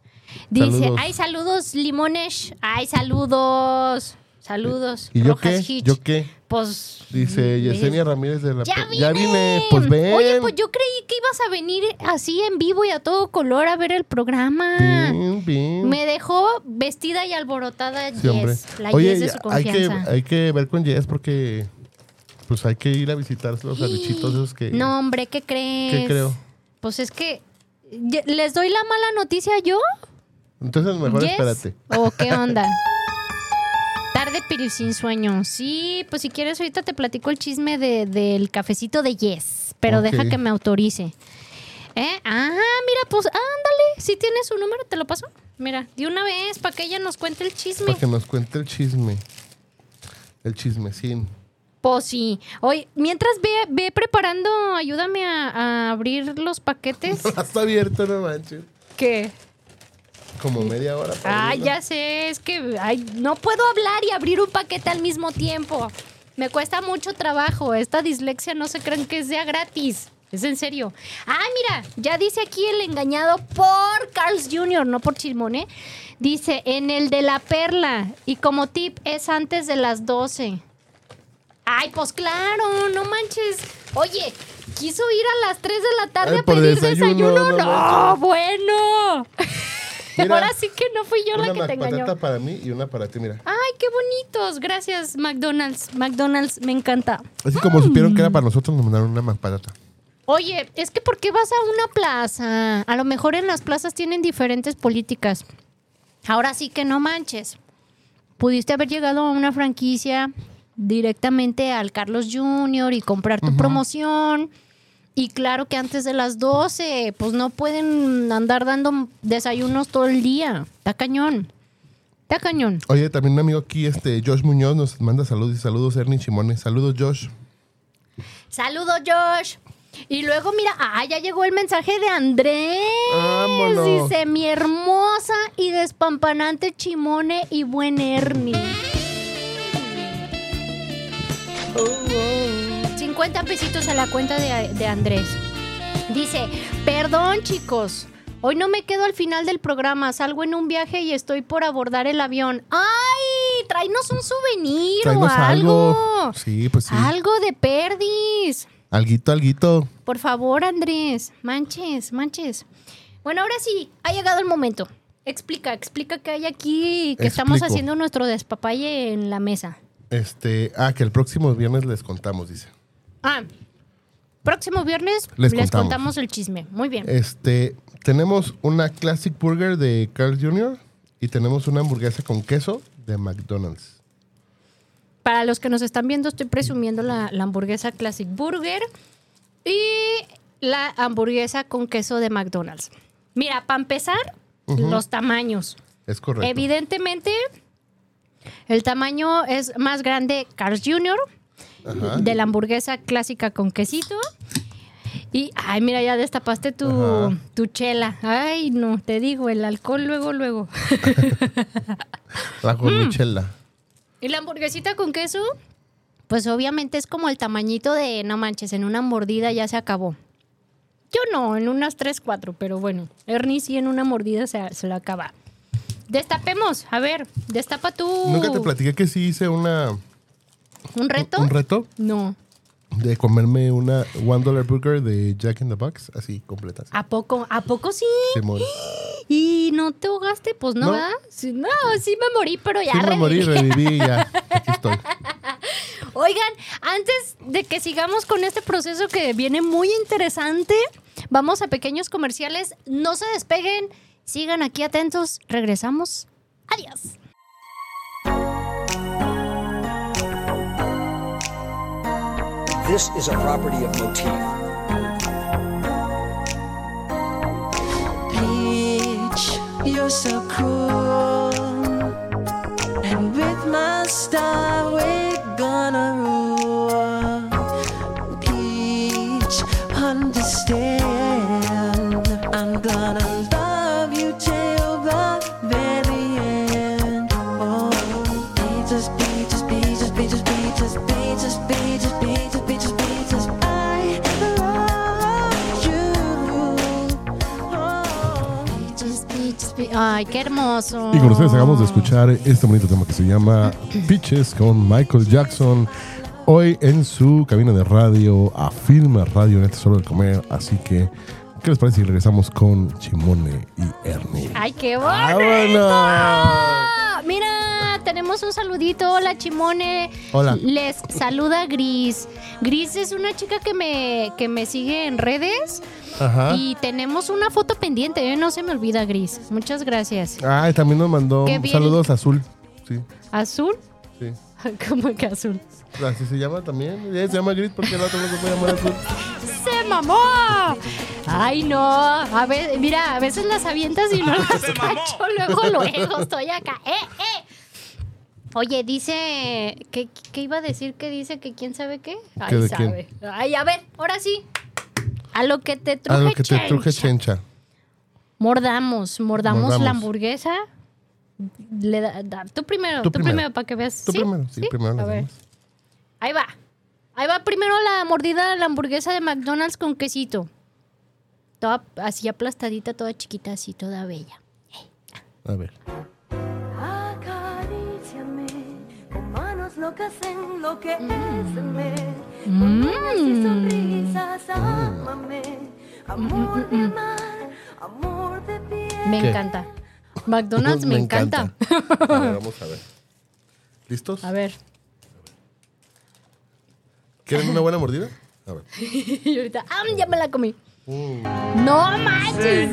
dice: Saludos. Ay, saludos, Limones. Ay, saludos. Saludos. ¿Y yo Rojas qué? Hitch. ¿Yo qué? Pues. Dice Yesenia Ramírez de la... Ya vine. Ya vine. Pues ven. Oye, pues yo creí que ibas a venir así en vivo y a todo color a ver el programa. Bien, bien. Me dejó vestida y alborotada Sí. Yes, la Oye, Yes de su hay que, confianza. hay que ver con Jess porque pues hay que ir a visitar los arrichitos esos que... No, hombre, ¿qué crees? ¿Qué creo? Pues es que les doy la mala noticia yo. Entonces mejor Yes. espérate. ¿O qué onda? Tarde pero sin sueño. Sí, pues si quieres ahorita te platico el chisme de- del cafecito de Yes, pero deja que me autorice. ¿Eh? Ah, mira, pues ándale. Si tienes su número, te lo paso. Mira, de una vez para que ella nos cuente el chisme. Para que nos cuente el chisme. El chismecín. Pues sí. Oye, mientras ve, ve preparando, ayúdame a, a abrir los paquetes. Está abierto, no manches. ¿Qué? Como media hora. para Ah, abrirlo. ya sé, es que ay, no puedo hablar y abrir un paquete al mismo tiempo. Me cuesta mucho trabajo. Esta dislexia no se crean que sea gratis. Es en serio. Ah, mira, ya dice aquí el engañado por Carl's Jr., no por Chilmone. Dice, en el de la perla. Y como tip, es antes de las 12. Ay, pues claro, no manches. Oye, quiso ir a las 3 de la tarde Ay, a pedir desayuno, desayuno. no bueno. Mira, Ahora sí que no fui yo la una que te engañó. patata para mí y una para ti, mira. Ay, qué bonitos. Gracias, McDonald's. McDonald's me encanta. Así como supieron que Mm. era para nosotros, nos mandaron una patata. Oye, es que ¿por qué vas a una plaza? A lo mejor en las plazas tienen diferentes políticas. Ahora sí que no manches. Pudiste haber llegado a una franquicia directamente al Carlos Jr. y comprar tu promoción. Y claro que antes de las 12, pues no pueden andar dando desayunos todo el día. Está cañón. Está cañón. Oye, también un amigo aquí, este Josh Muñoz, nos manda saludos y saludos, Ernie Chimone. Saludos, Josh. Saludos, Josh. Y luego, mira, ah, ya llegó el mensaje de Andrés. Vámonos. Dice, mi hermosa y despampanante Chimone y buen Ernie. 50 pesitos a la cuenta de, de Andrés. Dice, perdón chicos, hoy no me quedo al final del programa, salgo en un viaje y estoy por abordar el avión. ¡Ay! Tráenos un souvenir Tráenos o algo. algo. Sí, pues sí. Algo de perdis. Alguito, alguito. Por favor, Andrés. Manches, manches. Bueno, ahora sí, ha llegado el momento. Explica, explica qué hay aquí, que estamos haciendo nuestro despapalle en la mesa. Este, ah, que el próximo viernes les contamos, dice. Ah, próximo viernes Les les, contamos. contamos el chisme. Muy bien. Este, tenemos una Classic Burger de Carl Jr. y tenemos una hamburguesa con queso de McDonald's. Para los que nos están viendo, estoy presumiendo la, la hamburguesa Classic Burger y la hamburguesa con queso de McDonald's. Mira, para empezar, los tamaños. Es correcto. Evidentemente, el tamaño es más grande Carl's Jr. Ajá. de la hamburguesa clásica con quesito. Y, ay, mira, ya destapaste tu, Ajá. tu chela. Ay, no, te digo, el alcohol luego, luego. La Mm. cornichela. y la hamburguesita con queso, pues obviamente es como el tamañito de, no manches, en una mordida ya se acabó. Yo no, en unas 3, 4, pero bueno, Ernie sí en una mordida se, se lo acaba. Destapemos, a ver, destapa tú. Nunca te platiqué que sí hice una, ¿Un reto? un reto No. de comerme una One Dollar Burger de Jack in the Box, así, completa. así. ¿A poco? ¿A poco sí? ¿Y no te ahogaste? Pues no, No. ¿verdad? Sí, no, sí me morí, pero ya Sí, me morí, reviví. reviví ya. Aquí estoy. Oigan, antes de que sigamos con este proceso que viene muy interesante, vamos a pequeños comerciales. No se despeguen, sigan aquí atentos. Regresamos. Adiós. This is a property of Motif. Peach, you're so cool. And with my star, Ay, qué hermoso. Y con ustedes acabamos de escuchar este bonito tema que se llama Pitches con Michael Jackson. Hoy en su cabina de radio, afirma radio en este solo de comer. Así que, ¿qué les parece si regresamos con Chimone y Ernie? Ay, qué ¡Vámonos! bonito. Mira, tenemos un saludito. Hola, Chimone. Hola. Les saluda Gris. Gris es una chica que me, que me sigue en redes. Ajá. Y tenemos una foto pendiente, ¿eh? no se me olvida, Gris. Muchas gracias. Ay, también nos mandó Qué bien. saludos azul. Sí, ¿Azul? sí. ¿Cómo que azul? Así se llama también. Ella se llama Gris porque el otro no se puede llamar azul. ¡Se mamó! Ay, no. A ver, mira, a veces las avientas y no las cacho. Luego, luego estoy acá. ¡Eh, eh! Oye, dice. ¿qué, ¿Qué iba a decir? que dice? ¿Que quién sabe qué? Ay, ¿Qué de sabe. Ay, a ver, ahora sí. A lo que te A truje, lo que te truje chencha. Mordamos, mordamos, Mordamos. la hamburguesa. Le da, da- tú primero, Tú tú, primero. primero, para que veas. Tú primero, sí, primero A las ver. demás. Ahí va. Ahí va primero la mordida de la hamburguesa de McDonald's con quesito. Toda así aplastadita, toda chiquita, así, toda bella. A ver. Sonrisas ámame amor de mar amor de piel Me ¿Qué? encanta. McDonald's me, encanta. A ver, vamos a ver. ¿Listos? A ver. ¿Quieren una buena mordida? A ver. y ahorita, ¡ah, ya me la comí! ¡No manches!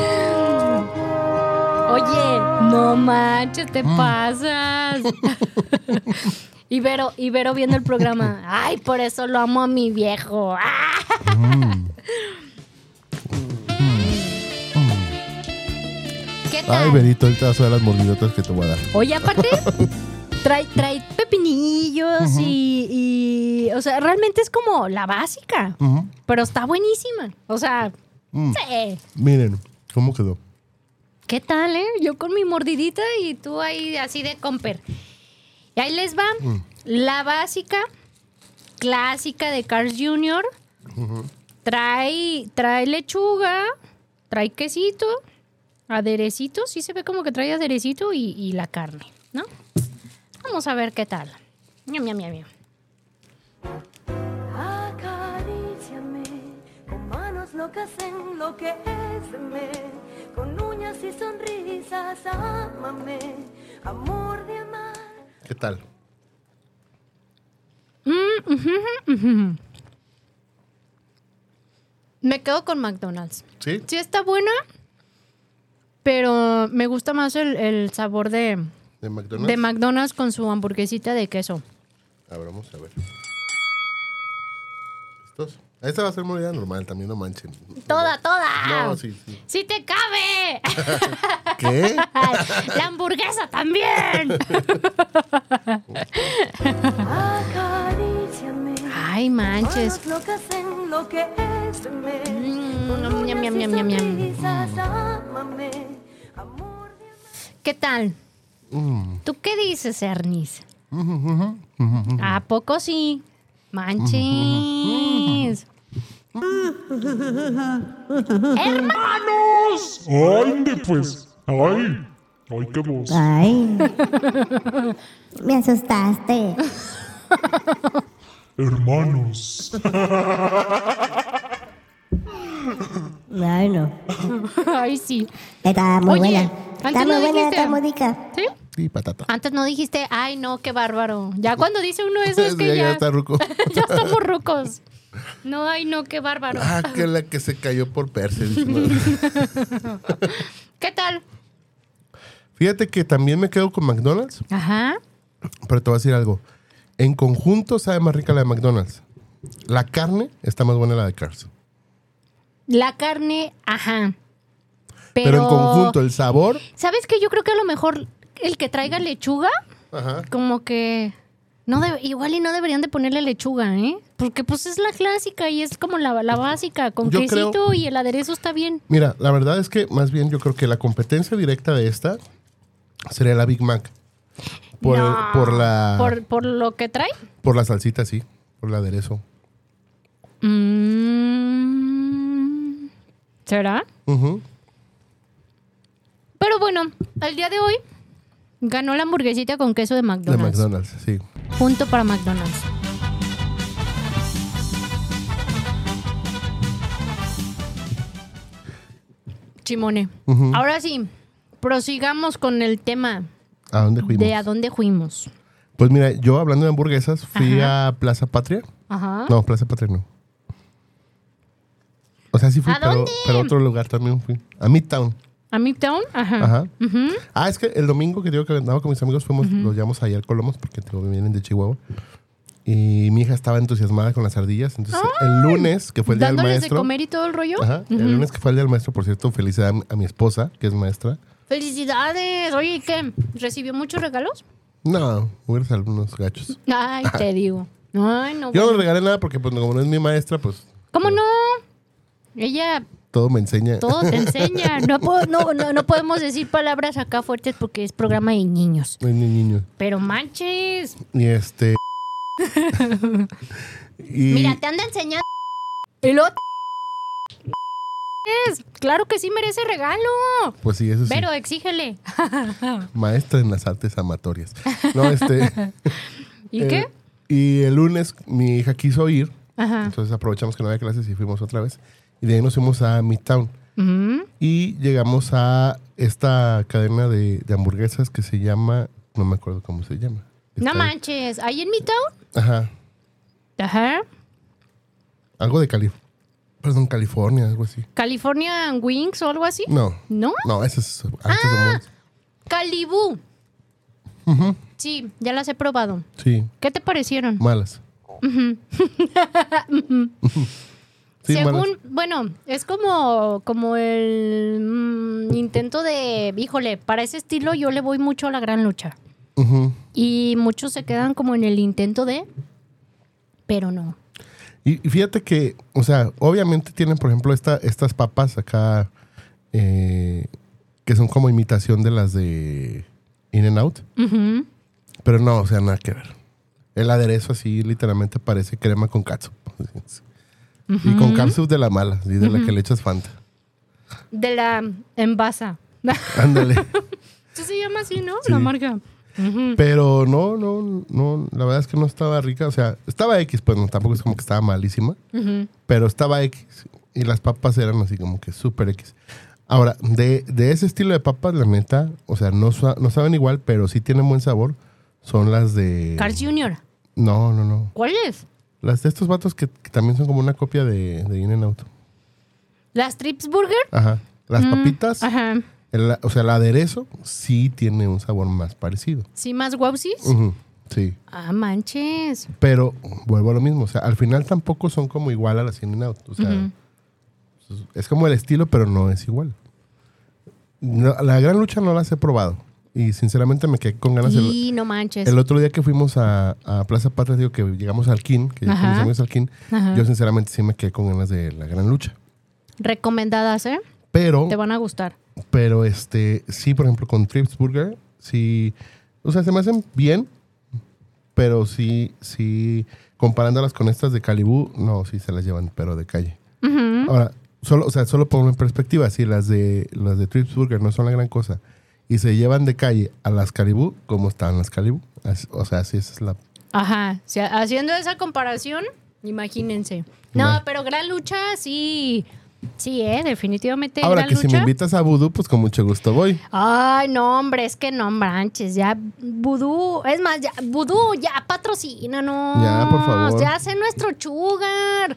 Oye, no manches, te pasas. y Vero, y Vero viendo el programa. Ay, por eso lo amo a mi viejo. ¿Qué Ay, tal? Berito, ahorita vas a ver las mordidotas que te voy a dar. Oye, aparte, trae, trae pepinillos y, y, O sea, realmente es como la básica. Pero está buenísima. O sea, Mm. sí. Miren, ¿cómo quedó? ¿Qué tal, eh? Yo con mi mordidita y tú ahí así de comper. Y ahí les va. La básica, clásica de Cars Jr. Trae, trae lechuga, trae quesito, aderecito. Sí se ve como que trae aderecito y, y la carne, ¿no? Vamos a ver qué tal. Miam, miam, miam, miam. Acaríciame con manos locas enloqueceme con uñas y sonrisas ámame amor de amar ¿Qué tal? Me quedo con McDonald's. ¿Sí? Sí está buena, pero me gusta más el, el sabor de, ¿De McDonald's? de McDonald's con su hamburguesita de queso. A ver, vamos a ver. ¿Listos? Esta va a ser moneda normal, también no manchen. Toda, toda. No, sí, sí. ¡Sí te cabe! ¿Qué? La hamburguesa también. Ay, manches. Mm, mm. ¿Qué tal? Mm. ¿Tú qué dices, Ernis? ¿A poco sí? Manches. ¡Hermanos! ¡Ay, de pues! ¡Ay! ¡Ay, qué voz! Ay. Me asustaste. ¡Hermanos! Ay, no. Ay, sí. Está muy Oye, buena. antes Está no muy buena dijiste. esta música. ¿Sí? Sí, patata. Antes no dijiste, ay, no, qué bárbaro. Ya cuando dice uno eso es que ya, ya, ya está ruco. ya estamos rucos. No, ay, no, qué bárbaro. ah, que la que se cayó por Perse. ¿Qué tal? Fíjate que también me quedo con McDonald's, Ajá. pero te voy a decir algo. En conjunto sabe más rica la de McDonald's. La carne está más buena la de Cars. La carne, ajá. Pero, Pero, en conjunto, el sabor. ¿Sabes qué? Yo creo que a lo mejor el que traiga lechuga, Ajá. como que. No debe- igual y no deberían de ponerle lechuga, ¿eh? Porque pues es la clásica y es como la, la básica, con Yo quesito creo- y el aderezo está bien. Mira, la verdad es que más bien yo creo que la competencia directa de esta sería la Big Mac. Por, No, por la Por, por lo que trae. por la salsita, sí. Por el aderezo. Mm, ¿Será? Pero bueno, el día de hoy ganó la hamburguesita con queso de De McDonald's. McDonald's, sí. Punto para McDonald's. Chimone. Ahora sí, prosigamos con el tema ¿A dónde fuimos? de a dónde fuimos. Pues mira, yo hablando de hamburguesas, fui a Plaza Patria. Ajá. No, Plaza Patria no. O sea, sí fui, ¿A pero, dónde? pero a otro lugar también fui. A Midtown. ¿A Midtown? Ajá. Ajá. Ujú. Ah, es que el domingo que digo que andaba con mis amigos, fuimos, los llevamos ahí al Colomos porque tengo, vienen de Chihuahua. Y mi hija estaba entusiasmada con las ardillas. Entonces, el lunes, que fue el día del Dándoles de maestro. comer y todo el rollo. Ajá, el lunes que fue el día del maestro, por cierto, felicidad a, mi esposa, que es maestra. ¡Felicidades! Oye, ¿y ¿qué? ¿Recibió muchos regalos? No, hubiera salido unos gachos. Ay, te digo. Ay, no. Yo no bueno. le regalé nada porque, pues, como no es mi maestra, pues ¿Cómo no? Ella todo me enseña. todo te enseña. No, puedo- no, no, no podemos decir palabras acá fuertes porque es programa de niños. No es ni niño. Pero manches. Y este. y Mira, te anda enseñando. Te- Es, Claro que sí merece regalo. pues sí, eso sí. Pero exígele. Maestra en las artes amatorias. No, este. ¿Y eh, qué? Y el lunes mi hija quiso ir. Ajá. Entonces aprovechamos que no había clases y fuimos otra vez. Y de ahí nos fuimos a Midtown. Y llegamos a esta cadena de, de hamburguesas que se llama. No me acuerdo cómo se llama. No manches. ¿Ahí en Midtown? Ajá. Ajá. Algo de Cali. Perdón, California, algo así. California Wings o algo así. No. ¿No? No, ese es antes de Ah. Calibú. Sí, ya las he probado. Sí, ¿Qué te parecieron? malas. sí, Según, bueno, es como, como el mm, intento de, híjole, para ese estilo yo le voy mucho a la gran lucha. Y muchos se quedan como en el intento de, pero no. Y y fíjate que, o sea, obviamente tienen, por ejemplo, esta, estas papas acá eh, que son como imitación de las de In and Out. Pero no, o sea, nada que ver. El aderezo así literalmente parece crema con catsup. Y con catsup de la mala, y de la que le echas Fanta. De la envasa. Ándale. Sí se llama así, ¿no? Sí. La marca. Pero no, no, no, la verdad es que no estaba rica. O sea, estaba X, pues no, tampoco es como que estaba malísima. Pero estaba X. Y las papas eran así como que súper X. Ahora, de, de ese estilo de papas, la neta, o sea, no, no saben igual, pero sí tienen buen sabor. Son las de. Carl's Jr. No, no, no. ¿Cuál es? Las de estos vatos que, que también son como una copia de, de In and Out. ¿Las Trips Burger? Ajá. Las papitas, Mm, Ajá. el- o sea, el aderezo sí tiene un sabor más parecido. ¿Sí más? Ujú, Sí. Ah, manches. Pero vuelvo a lo mismo. O sea, al final tampoco son como igual a las In and Out. O sea, Ujú. es como el estilo, pero no es igual. No, la gran lucha no las he probado. Y sinceramente me quedé con ganas. el- Y no manches. El otro día que fuimos a, a Plaza Patria, digo que llegamos al Kin, que Ajá. mis amigos al Kin, Ajá. yo sinceramente sí me quedé con ganas de la gran lucha. Recomendadas, ¿eh? Pero, Te van a gustar. pero este, sí, por ejemplo, con Trips Burger, sí, o sea, se me hacen bien, pero sí, sí, comparándolas con estas de Calibú, no, sí se las llevan, pero de calle. Ahora, solo, o sea, solo pongo en perspectiva, si las de las de Trips Burger no son la gran cosa y se llevan de calle a las Calibú, ¿cómo están las Calibú? Así- O sea, sí, esa es la Ajá. O sea, haciendo esa comparación, imagínense. No, pero Gran Lucha sí. Sí, ¿eh? Definitivamente Ahora Gran que si me invitas a Voodoo, pues con mucho gusto voy. Ay, no, hombre, es que no manches, ya Vudú, es más, ya Vudú, ya patrocínanos. Ya, por favor. Ya sé nuestro chugar.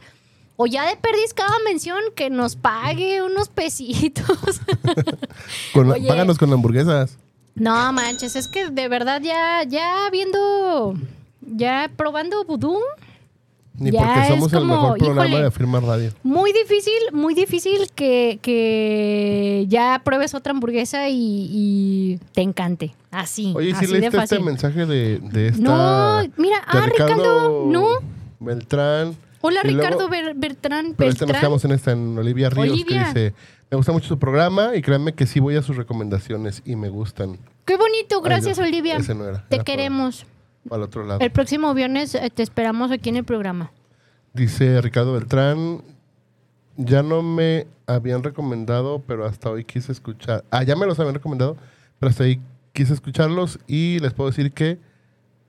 O ya de perdis cada mención que nos pague unos pesitos. Con, Oye. páganos con hamburguesas. no manches, es que de verdad ya, ya viendo, ya probando Vudú, Ni Ya porque es somos el como, mejor programa híjole. de Afirma Radio. muy difícil, muy difícil que, que ya pruebes otra hamburguesa y, y te encante. Así. Oye, ¿y así si de leíste este mensaje de, de esta. No, mira, de ah, Ricardo, no. Beltrán. Hola Y luego- Ricardo Ber- Bertrán. Pero este nos quedamos en esta, en Olivia Ríos, Olivia. que dice: Me gusta mucho su programa y créanme que sí voy a sus recomendaciones y me gustan. Qué bonito, gracias Ay, no, Olivia. ese no era, Te era queremos. Al otro lado. El próximo viernes eh, te esperamos aquí en el programa. Dice Ricardo Beltrán: Ya no me habían recomendado, pero hasta hoy quise escuchar. Ah, ya me los habían recomendado, pero hasta hoy quise escucharlos y les puedo decir que.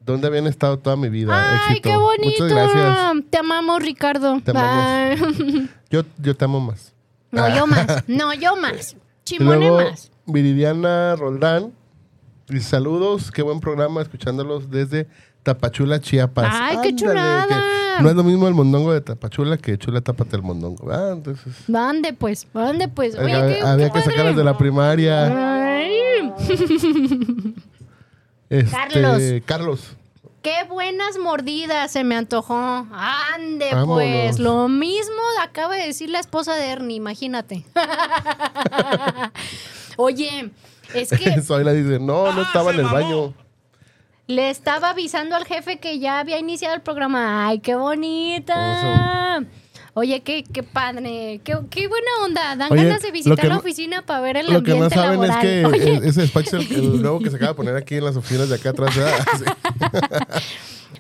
¿Dónde habían estado toda mi vida? Ay, Éxito. qué bonito. Muchas gracias. Te amamos, Ricardo. Te amamos. Ay. Yo, yo te amo más. No, yo más. No, yo más. Chimone luego, más. Viridiana Roldán Saludos, qué buen programa, escuchándolos desde Tapachula, Chiapas. Ay, qué chulada. que no es lo mismo el mondongo de Tapachula que Chula Tápate el mondongo. ¿verdad? Entonces, ¿Dónde pues? ¿Dónde pues? Oye, había, qué- había qué que sacarlas de la primaria. Ay. Este, Carlos. Carlos. Qué buenas mordidas se me antojó. Ande, Vámonos. pues. Lo mismo acaba de decir la esposa de Ernie, imagínate. Oye, es que Zoila dice: No, no estaba en el baño. le estaba avisando al jefe que ya había iniciado el programa. ¡Ay, qué bonita! Oye, qué, qué padre, qué, qué buena onda. Dan Oye, ganas de visitar la no- oficina para ver el Lo que ambiente no saben laboral. es que Oye, ese despacho es el, el nuevo que se acaba de poner aquí en las oficinas de acá atrás.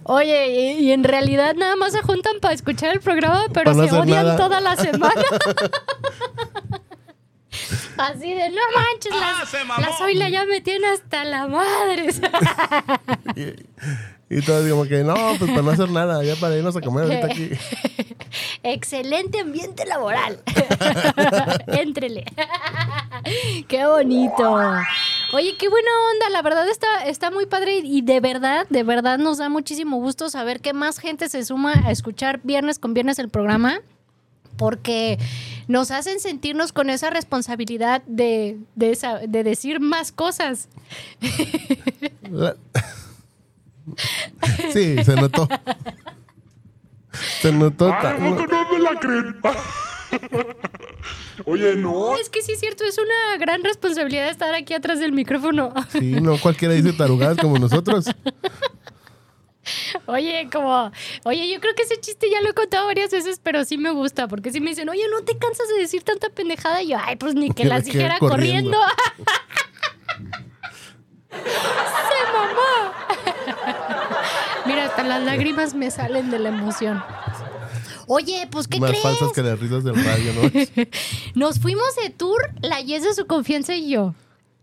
Oye, y, y en realidad nada más se juntan para escuchar el programa, pero no se odian nada. toda la semana. Así de, no manches, la, la Zoila ya me tiene hasta la madre. Y todos como que, no, pues para no hacer nada, ya para irnos a comer ahorita aquí. Excelente ambiente laboral. Éntrele. qué bonito. Oye, qué buena onda. La verdad está, está muy padre y de verdad, de verdad nos da muchísimo gusto saber que más gente se suma a escuchar viernes con viernes el programa. Porque nos hacen sentirnos con esa responsabilidad de, de, esa- de decir más cosas. La- Sí, se notó. Se notó. ¿A ta- poco no me la creen? Oye, no. Es que sí es cierto, es una gran responsabilidad estar aquí atrás del micrófono. Sí, no cualquiera dice tarugadas como nosotros. Oye, como, oye, yo creo que ese chiste ya lo he contado varias veces, pero sí me gusta, porque sí me dicen, oye, ¿no te cansas de decir tanta pendejada? Y yo, ay, pues ni que las dijera corriendo. corriendo. Se mamó. Mira, hasta las lágrimas me salen de la emoción. Oye, pues, ¿qué Más crees? falsas que las risas del radio, ¿no? Nos fuimos de tour, la Yes de su confianza y yo.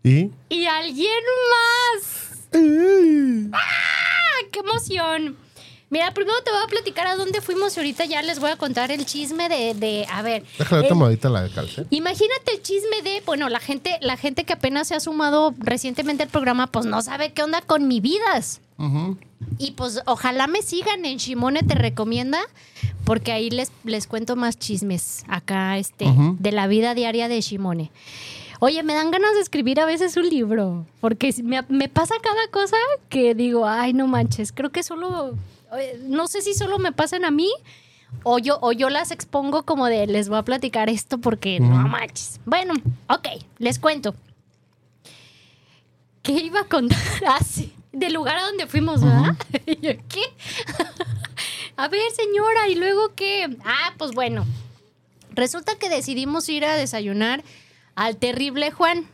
¿Y? Y alguien más. ¡Ah! ¡Qué emoción! Mira, primero te voy a platicar a dónde fuimos y ahorita ya les voy a contar el chisme de, de a ver. Déjale el- tomar ahorita la calce. Imagínate el chisme de, bueno, la gente, la gente que apenas se ha sumado recientemente al programa, pues no sabe qué onda con mi vidas. Y pues ojalá me sigan en Shimone te recomienda, porque ahí les, les cuento más chismes acá, este, de la vida diaria de Shimone. Oye, me dan ganas de escribir a veces un libro, porque me, me pasa cada cosa que digo, ay, no manches, creo que solo, no sé si solo me pasan a mí o yo, o yo las expongo como de, les voy a platicar esto porque no manches. Bueno, ok, les cuento. ¿qué iba a contar? Ah, sí, del lugar a donde fuimos, ¿verdad? Y yo, ¿Qué? a ver, señora, ¿y luego qué? Ah, pues bueno. Resulta que decidimos ir a desayunar al terrible Juan.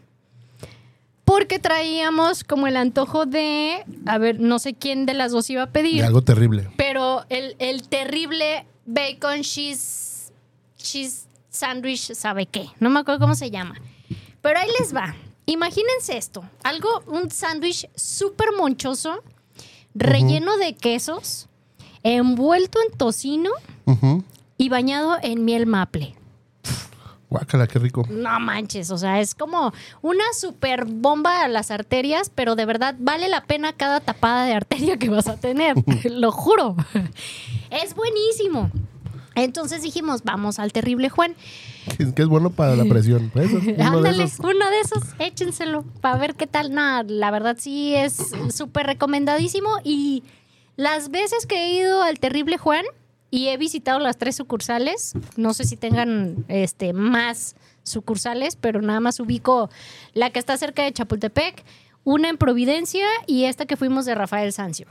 Porque traíamos como el antojo de, a ver, no sé quién de las dos iba a pedir, algo terrible. pero el, el terrible bacon cheese, cheese sandwich, ¿sabe qué? No me acuerdo cómo se llama. Pero ahí les va. Imagínense esto, algo, un sándwich súper monchoso, relleno de quesos, envuelto en tocino y bañado en miel maple. Guácala, qué rico. No manches, o sea, es como una super bomba a las arterias, pero de verdad vale la pena cada tapada de arteria que vas a tener, lo juro. Es buenísimo. Entonces dijimos, vamos al terrible Juan. Que, que es bueno para la presión. Eso, uno de Ándale, esos. uno de esos, échenselo para ver qué tal. No, la verdad sí es súper recomendadísimo. Y las veces que he ido al Terrible Juan y he visitado las tres sucursales, no sé si tengan este más sucursales, pero nada más ubico la que está cerca de Chapultepec, una en Providencia y esta que fuimos de Rafael Sancio.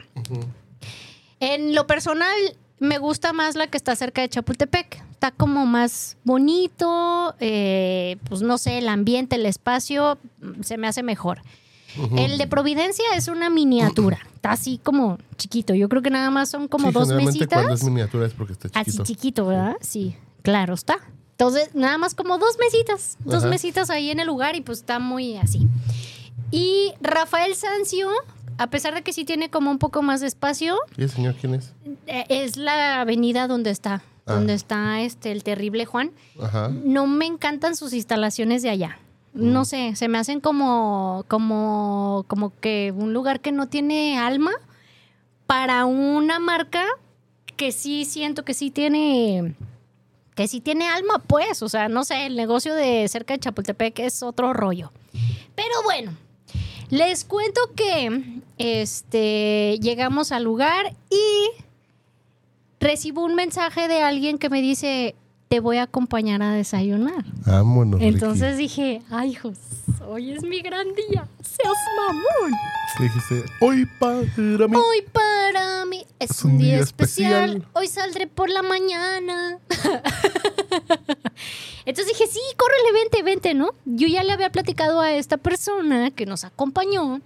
En lo personal, me gusta más la que está cerca de Chapultepec. Está como más bonito, eh, pues no sé, el ambiente, el espacio, mm, se me hace mejor. El de Providencia es una miniatura. Está así como chiquito. Yo creo que nada más son como Sí, dos generalmente cuando es mesitas. miniatura es porque está Así chiquito. chiquito, ¿verdad? Sí, claro está. Entonces, nada más como dos mesitas. Dos Ajá. mesitas ahí en el lugar y pues está muy así. Y Rafael Sancio, a pesar de que sí tiene como un poco más de espacio, ¿Y el señor quién es? eh, es la avenida donde está, Ah. donde está este el terrible Juan. Ajá. No me encantan sus instalaciones de allá. Mm. No sé, se me hacen como, como, como que un lugar que no tiene alma para una marca que sí siento que sí tiene, que sí tiene alma, pues. O sea, no sé, el negocio de cerca de Chapultepec es otro rollo. Pero bueno, les cuento que este llegamos al lugar y recibo un mensaje de alguien que me dice, te voy a acompañar a desayunar. Vámonos, Ricky. Entonces dije, ay, hijos, hoy es mi gran día. Seas mamón. Le dijiste, hoy para mí. Hoy para mí es, un día, especial. Hoy saldré por la mañana. Entonces dije, sí, córrele, vente, vente, ¿no? Yo ya le había platicado a esta persona que nos acompañó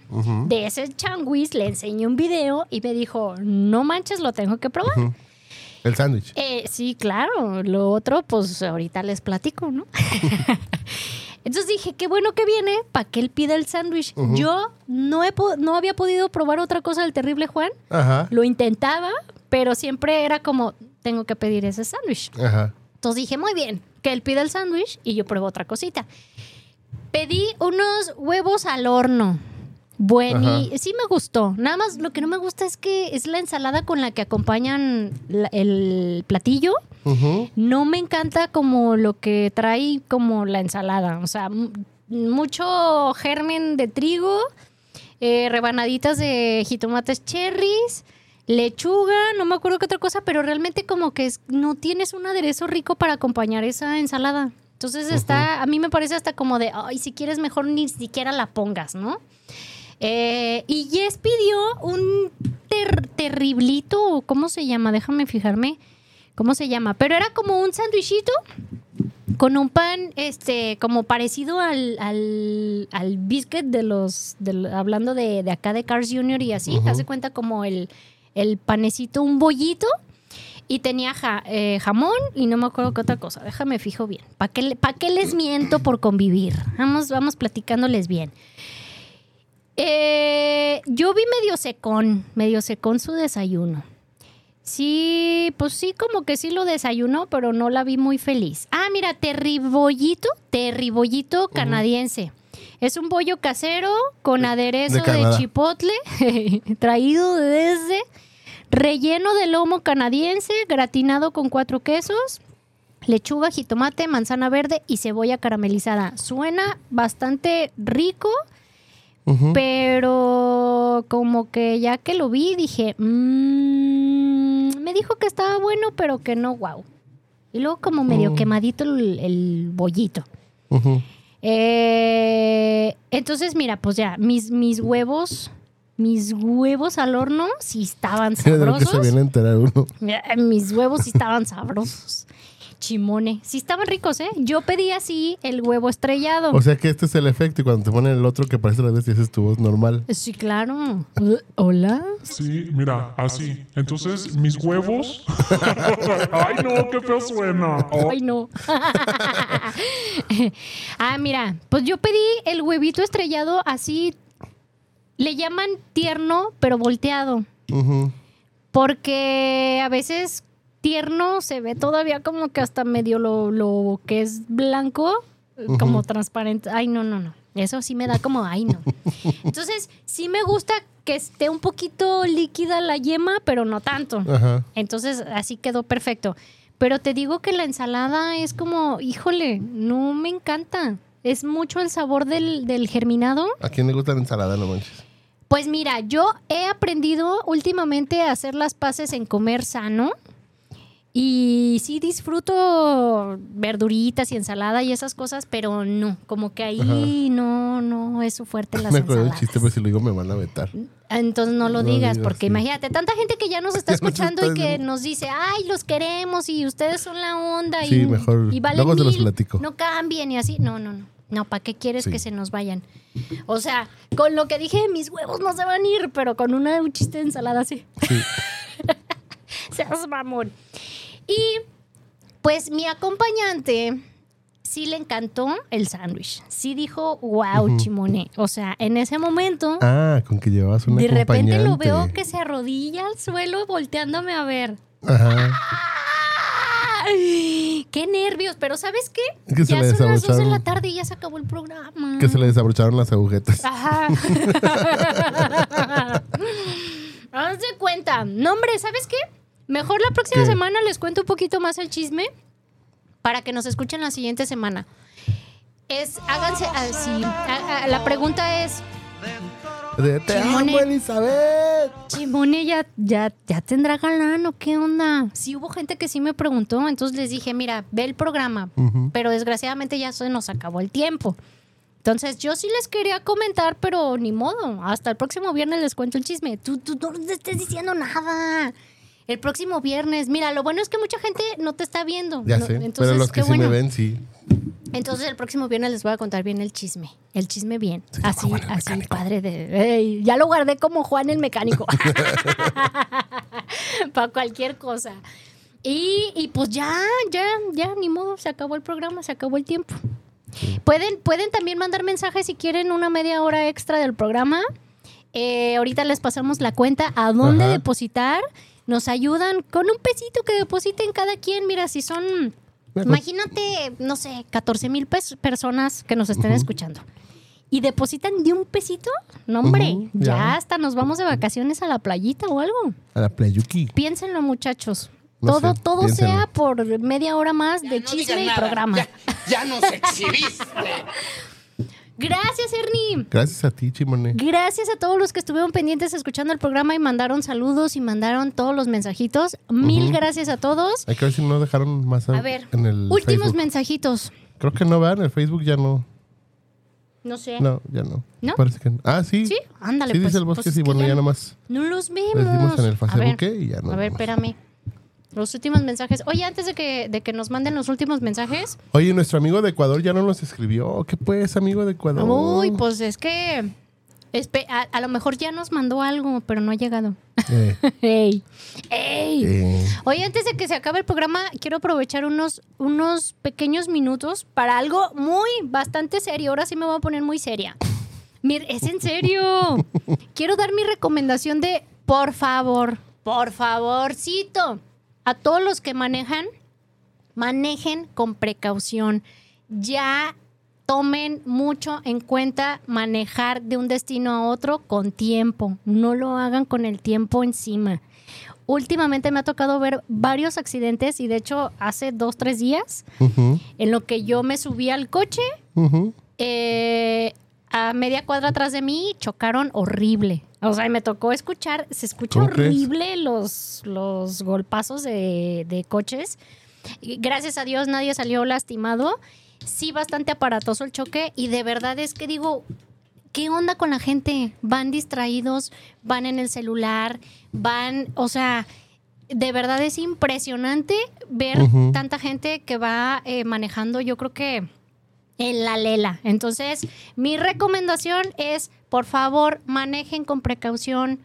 de ese changuis, le enseñé un video y me dijo, no manches, lo tengo que probar. El sándwich. Eh, sí, claro. Lo otro, pues ahorita les platico, ¿no? Entonces dije, qué bueno que viene para que él pida el sándwich. Yo no, he no había podido probar otra cosa del terrible Juan. Ajá. Lo intentaba, pero siempre era como, tengo que pedir ese sándwich. Ajá. Entonces dije, muy bien, que él pida el sándwich y yo pruebo otra cosita. Pedí unos huevos al horno. Bueno, y sí me gustó. Nada más lo que no me gusta es que es la ensalada con la que acompañan la- el platillo. No me encanta como lo que trae como la ensalada. O sea, mucho germen de trigo, eh, rebanaditas de jitomates cherries, lechuga, no me acuerdo qué otra cosa, pero realmente como que es- no tienes un aderezo rico para acompañar esa ensalada. Entonces está, a mí me parece hasta como de, ay, si quieres mejor ni siquiera la pongas, ¿no? Eh, y Jess pidió un ter- terriblito, ¿cómo se llama? Déjame fijarme cómo se llama. Pero era como un sándwichito con un pan, este, como parecido al, al, al biscuit de los, de hablando de, de acá de Cars Jr. y así. Hace cuenta como el, el panecito, un bollito. Y tenía ja- eh, jamón y no me acuerdo qué otra cosa. Déjame fijo bien. ¿Para qué, le- pa' qué les miento por convivir? Vamos, vamos platicándoles bien. Eh, yo vi medio secón, medio secón su desayuno. Sí, pues sí, como que sí lo desayunó, pero no la vi muy feliz. Ah, mira, terribollito, terribollito canadiense. Es un bollo casero con aderezo de de, chipotle, traído desde, relleno de lomo canadiense, gratinado con cuatro quesos, lechuga, jitomate, manzana verde y cebolla caramelizada. Suena bastante rico, pero como que ya que lo vi dije, "Mm", me dijo que estaba bueno, pero que no, wow. Y luego como medio Mm. quemadito el, el bollito. Eh, entonces, mira, pues ya, mis, mis huevos, mis huevos al horno sí estaban Era de lo que se sabrosos. viene a enterar uno. Mira, Mis huevos sí estaban sabrosos. Chimone. Sí estaban ricos, ¿eh? Yo pedí así el huevo estrellado. O sea que este es el efecto y cuando te ponen el otro que parece la bestia, ese es tu voz normal. sí, claro. Hola. Sí, mira, así. Entonces, mis huevos. Ay, no, qué feo suena. Oh, Ay, no. ah, mira, pues yo pedí el huevito estrellado así. Le llaman tierno, pero volteado. Porque a veces tierno se ve todavía como que hasta medio lo, lo que es blanco, como transparente. Ay, no, no, no. Eso sí me da como, ay, no. Entonces, sí me gusta que esté un poquito líquida la yema, pero no tanto. Ajá. Entonces, así quedó perfecto. Pero te digo que la ensalada es como, híjole, no me encanta. Es mucho el sabor del, del germinado. ¿A quién le gusta la ensalada, no manches? Pues mira, yo he aprendido últimamente a hacer las paces en comer sano. Y sí disfruto verduritas y ensalada y esas cosas, pero no, como que ahí no, no es su fuerte las me acuerdo del ensaladas. chiste, pero si lo digo me van a vetar. Entonces no lo No digas, digas, porque sí. imagínate, tanta gente que ya nos está escuchando y que nos dice, ay, los queremos y ustedes son la onda Sí, y, mejor, y valen luego se los mil, platico. no cambien y así. No, no, no. No, ¿para qué quieres Sí. que se nos vayan? O sea, con lo que dije, mis huevos no se van a ir, pero con una, un chiste de ensalada así. Sí. Seas mamón. Y pues mi acompañante sí le encantó el sándwich. Sí dijo, wow, chimone. O sea, en ese momento, Ah, con que llevabas una de repente lo veo que se arrodilla al suelo volteándome a ver. Ajá. ¡Ay! ¡Qué nervios! Pero ¿sabes qué? Que se ya le son las 2 de la tarde y ya se acabó el programa. Que se le desabrocharon las agujetas. Ajá. Haz de cuenta. No, hombre, ¿sabes qué? Mejor la próxima ¿Qué? semana les cuento un poquito más el chisme para que nos escuchen la siguiente semana. Es, háganse así. la pregunta es, De, Te Chimone. amo, Elizabeth. Chimone ya, ya, ya tendrá galán o qué onda. Sí hubo gente que sí me preguntó, entonces les dije, mira, ve el programa, pero desgraciadamente ya se nos acabó el tiempo. Entonces yo sí les quería comentar, pero ni modo. Hasta el próximo viernes les cuento el chisme. Tú, tú no les estés diciendo nada. El próximo viernes. Mira, lo bueno es que mucha gente no te está viendo. Ya No, sé. Entonces, pero los que sí bueno. me ven, sí. Entonces el próximo viernes les voy a contar bien el chisme. El chisme bien. así, así, padre de... Ya lo guardé como Juan el mecánico. Para cualquier cosa. Y, y pues ya, ya, ya, ni modo, se acabó el programa, se acabó el tiempo. Pueden, pueden también mandar mensajes si quieren una media hora extra del programa. Eh, ahorita les pasamos la cuenta a dónde Ajá. depositar. Nos ayudan con un pesito que depositen cada quien. Mira, si son Bueno. Imagínate, no sé, 14 mil personas que nos estén escuchando. Y depositan de un pesito, no hombre, ya. ya. hasta nos vamos de vacaciones a la playita o algo. A la Playuki. Piénsenlo, muchachos. No todo sé, todo sea por media hora más de chisme y programa. Ya nos exhibiste. Gracias, Ernie. Gracias a ti, Chimone. Gracias a todos los que estuvieron pendientes escuchando el programa y mandaron saludos y mandaron todos los mensajitos. Mil gracias a todos. Hay que ver si no dejaron más A ver, en el últimos Facebook. mensajitos. Creo que no, ¿verdad? En el Facebook ya no. No sé. No, ya no. ¿No? Parece que no. Ah, sí. Sí, ándale, Sí, pues. dice el bosque, pues sí. Bueno, ya ya no- nomás. No los vemos. Les dimos en el A Facebook ver, y ya no. A ver, espérame. Los últimos mensajes. Oye, antes de que, de que nos manden los últimos mensajes. Oye, nuestro amigo de Ecuador ya no nos escribió. ¿Qué pues, amigo de Ecuador? Uy, pues es que. a lo mejor ya nos mandó algo, pero no ha llegado. Eh, ¡Ey! ¡Ey! eh, Oye, antes de que se acabe el programa, quiero aprovechar unos, unos pequeños minutos para algo muy, bastante serio. Ahora sí me voy a poner muy seria. Mir- es en serio. quiero dar mi recomendación de, por favor, por favorcito, a todos los que manejan, manejen con precaución. Ya tomen mucho en cuenta manejar de un destino a otro con tiempo. No lo hagan con el tiempo encima. Últimamente me ha tocado ver varios accidentes y de hecho hace dos, tres días en lo que yo me subí al coche, eh, a media cuadra atrás de mí chocaron horrible. O sea, me tocó escuchar, se escucha horrible los, los golpazos de, de coches. Gracias a Dios nadie salió lastimado. sí bastante aparatoso el choque y de verdad es que digo, ¿qué onda con la gente? Van distraídos, van en el celular, van, o sea, de verdad es impresionante ver tanta gente que va eh, manejando, yo creo que en la lela. Entonces, mi recomendación es, por favor, manejen con precaución.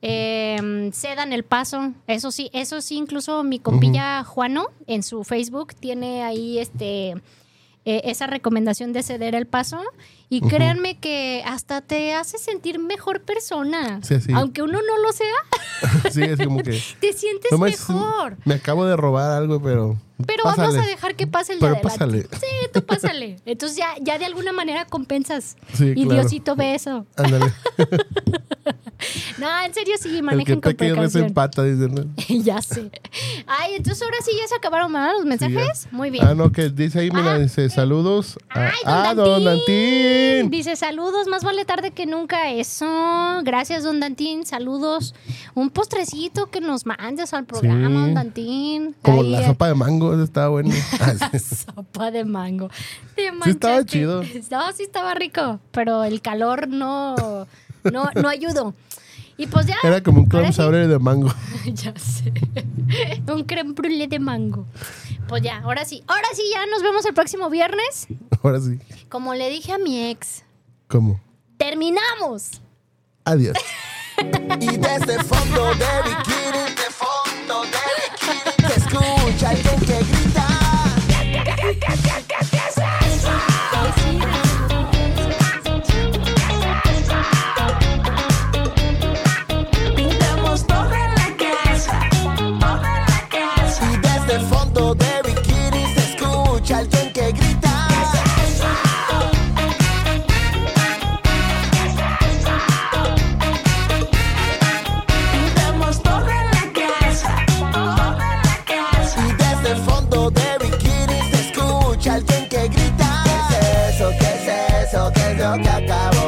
eh, cedan el paso, eso sí, eso sí, incluso mi compilla Juano en su Facebook tiene ahí este eh, esa recomendación de ceder el paso y créanme que hasta te hace sentir mejor persona, Sí, sí. aunque uno no lo sea, Sí, es como que. te sientes no mejor. Me acabo de robar algo, pero. Pero pásale. vamos a dejar que pase el de Pero pásale. Sí, tú pásale. Entonces ya, ya de alguna manera compensas. Sí, y claro. Diosito ve eso. Ándale. No, en serio sí, El que manejen con precaución. empata, dicen. ¿no? ya sé. Ay, entonces ahora sí ya se acabaron ¿verdad, los mensajes. Sí. Muy bien. Ah, no, que dice ahí, mira, Ah, dice saludos. a- Ay, don ah, don Dantín. Dantín. Dice saludos, más vale tarde que nunca. Eso. Gracias, don Dantín. Saludos. Un postrecito que nos mandes al programa, Sí. don Dantín. Como la sopa de mango, esa estaba buena. Ah, sopa de mango. Te Sí estaba chido. No, sí estaba rico, pero el calor no, no, no ayudó. Y pues ya. Era como un sí. sour de mango. ya sé. un creme brûlée de mango. Pues ya, ahora sí. Ahora sí, ya nos vemos el próximo viernes. Ahora sí. Como le dije a mi ex, ¿Cómo? terminamos. Adiós. Y desde fondo de bikini, de fondo de bikini, se escucha alguien que lo que acabo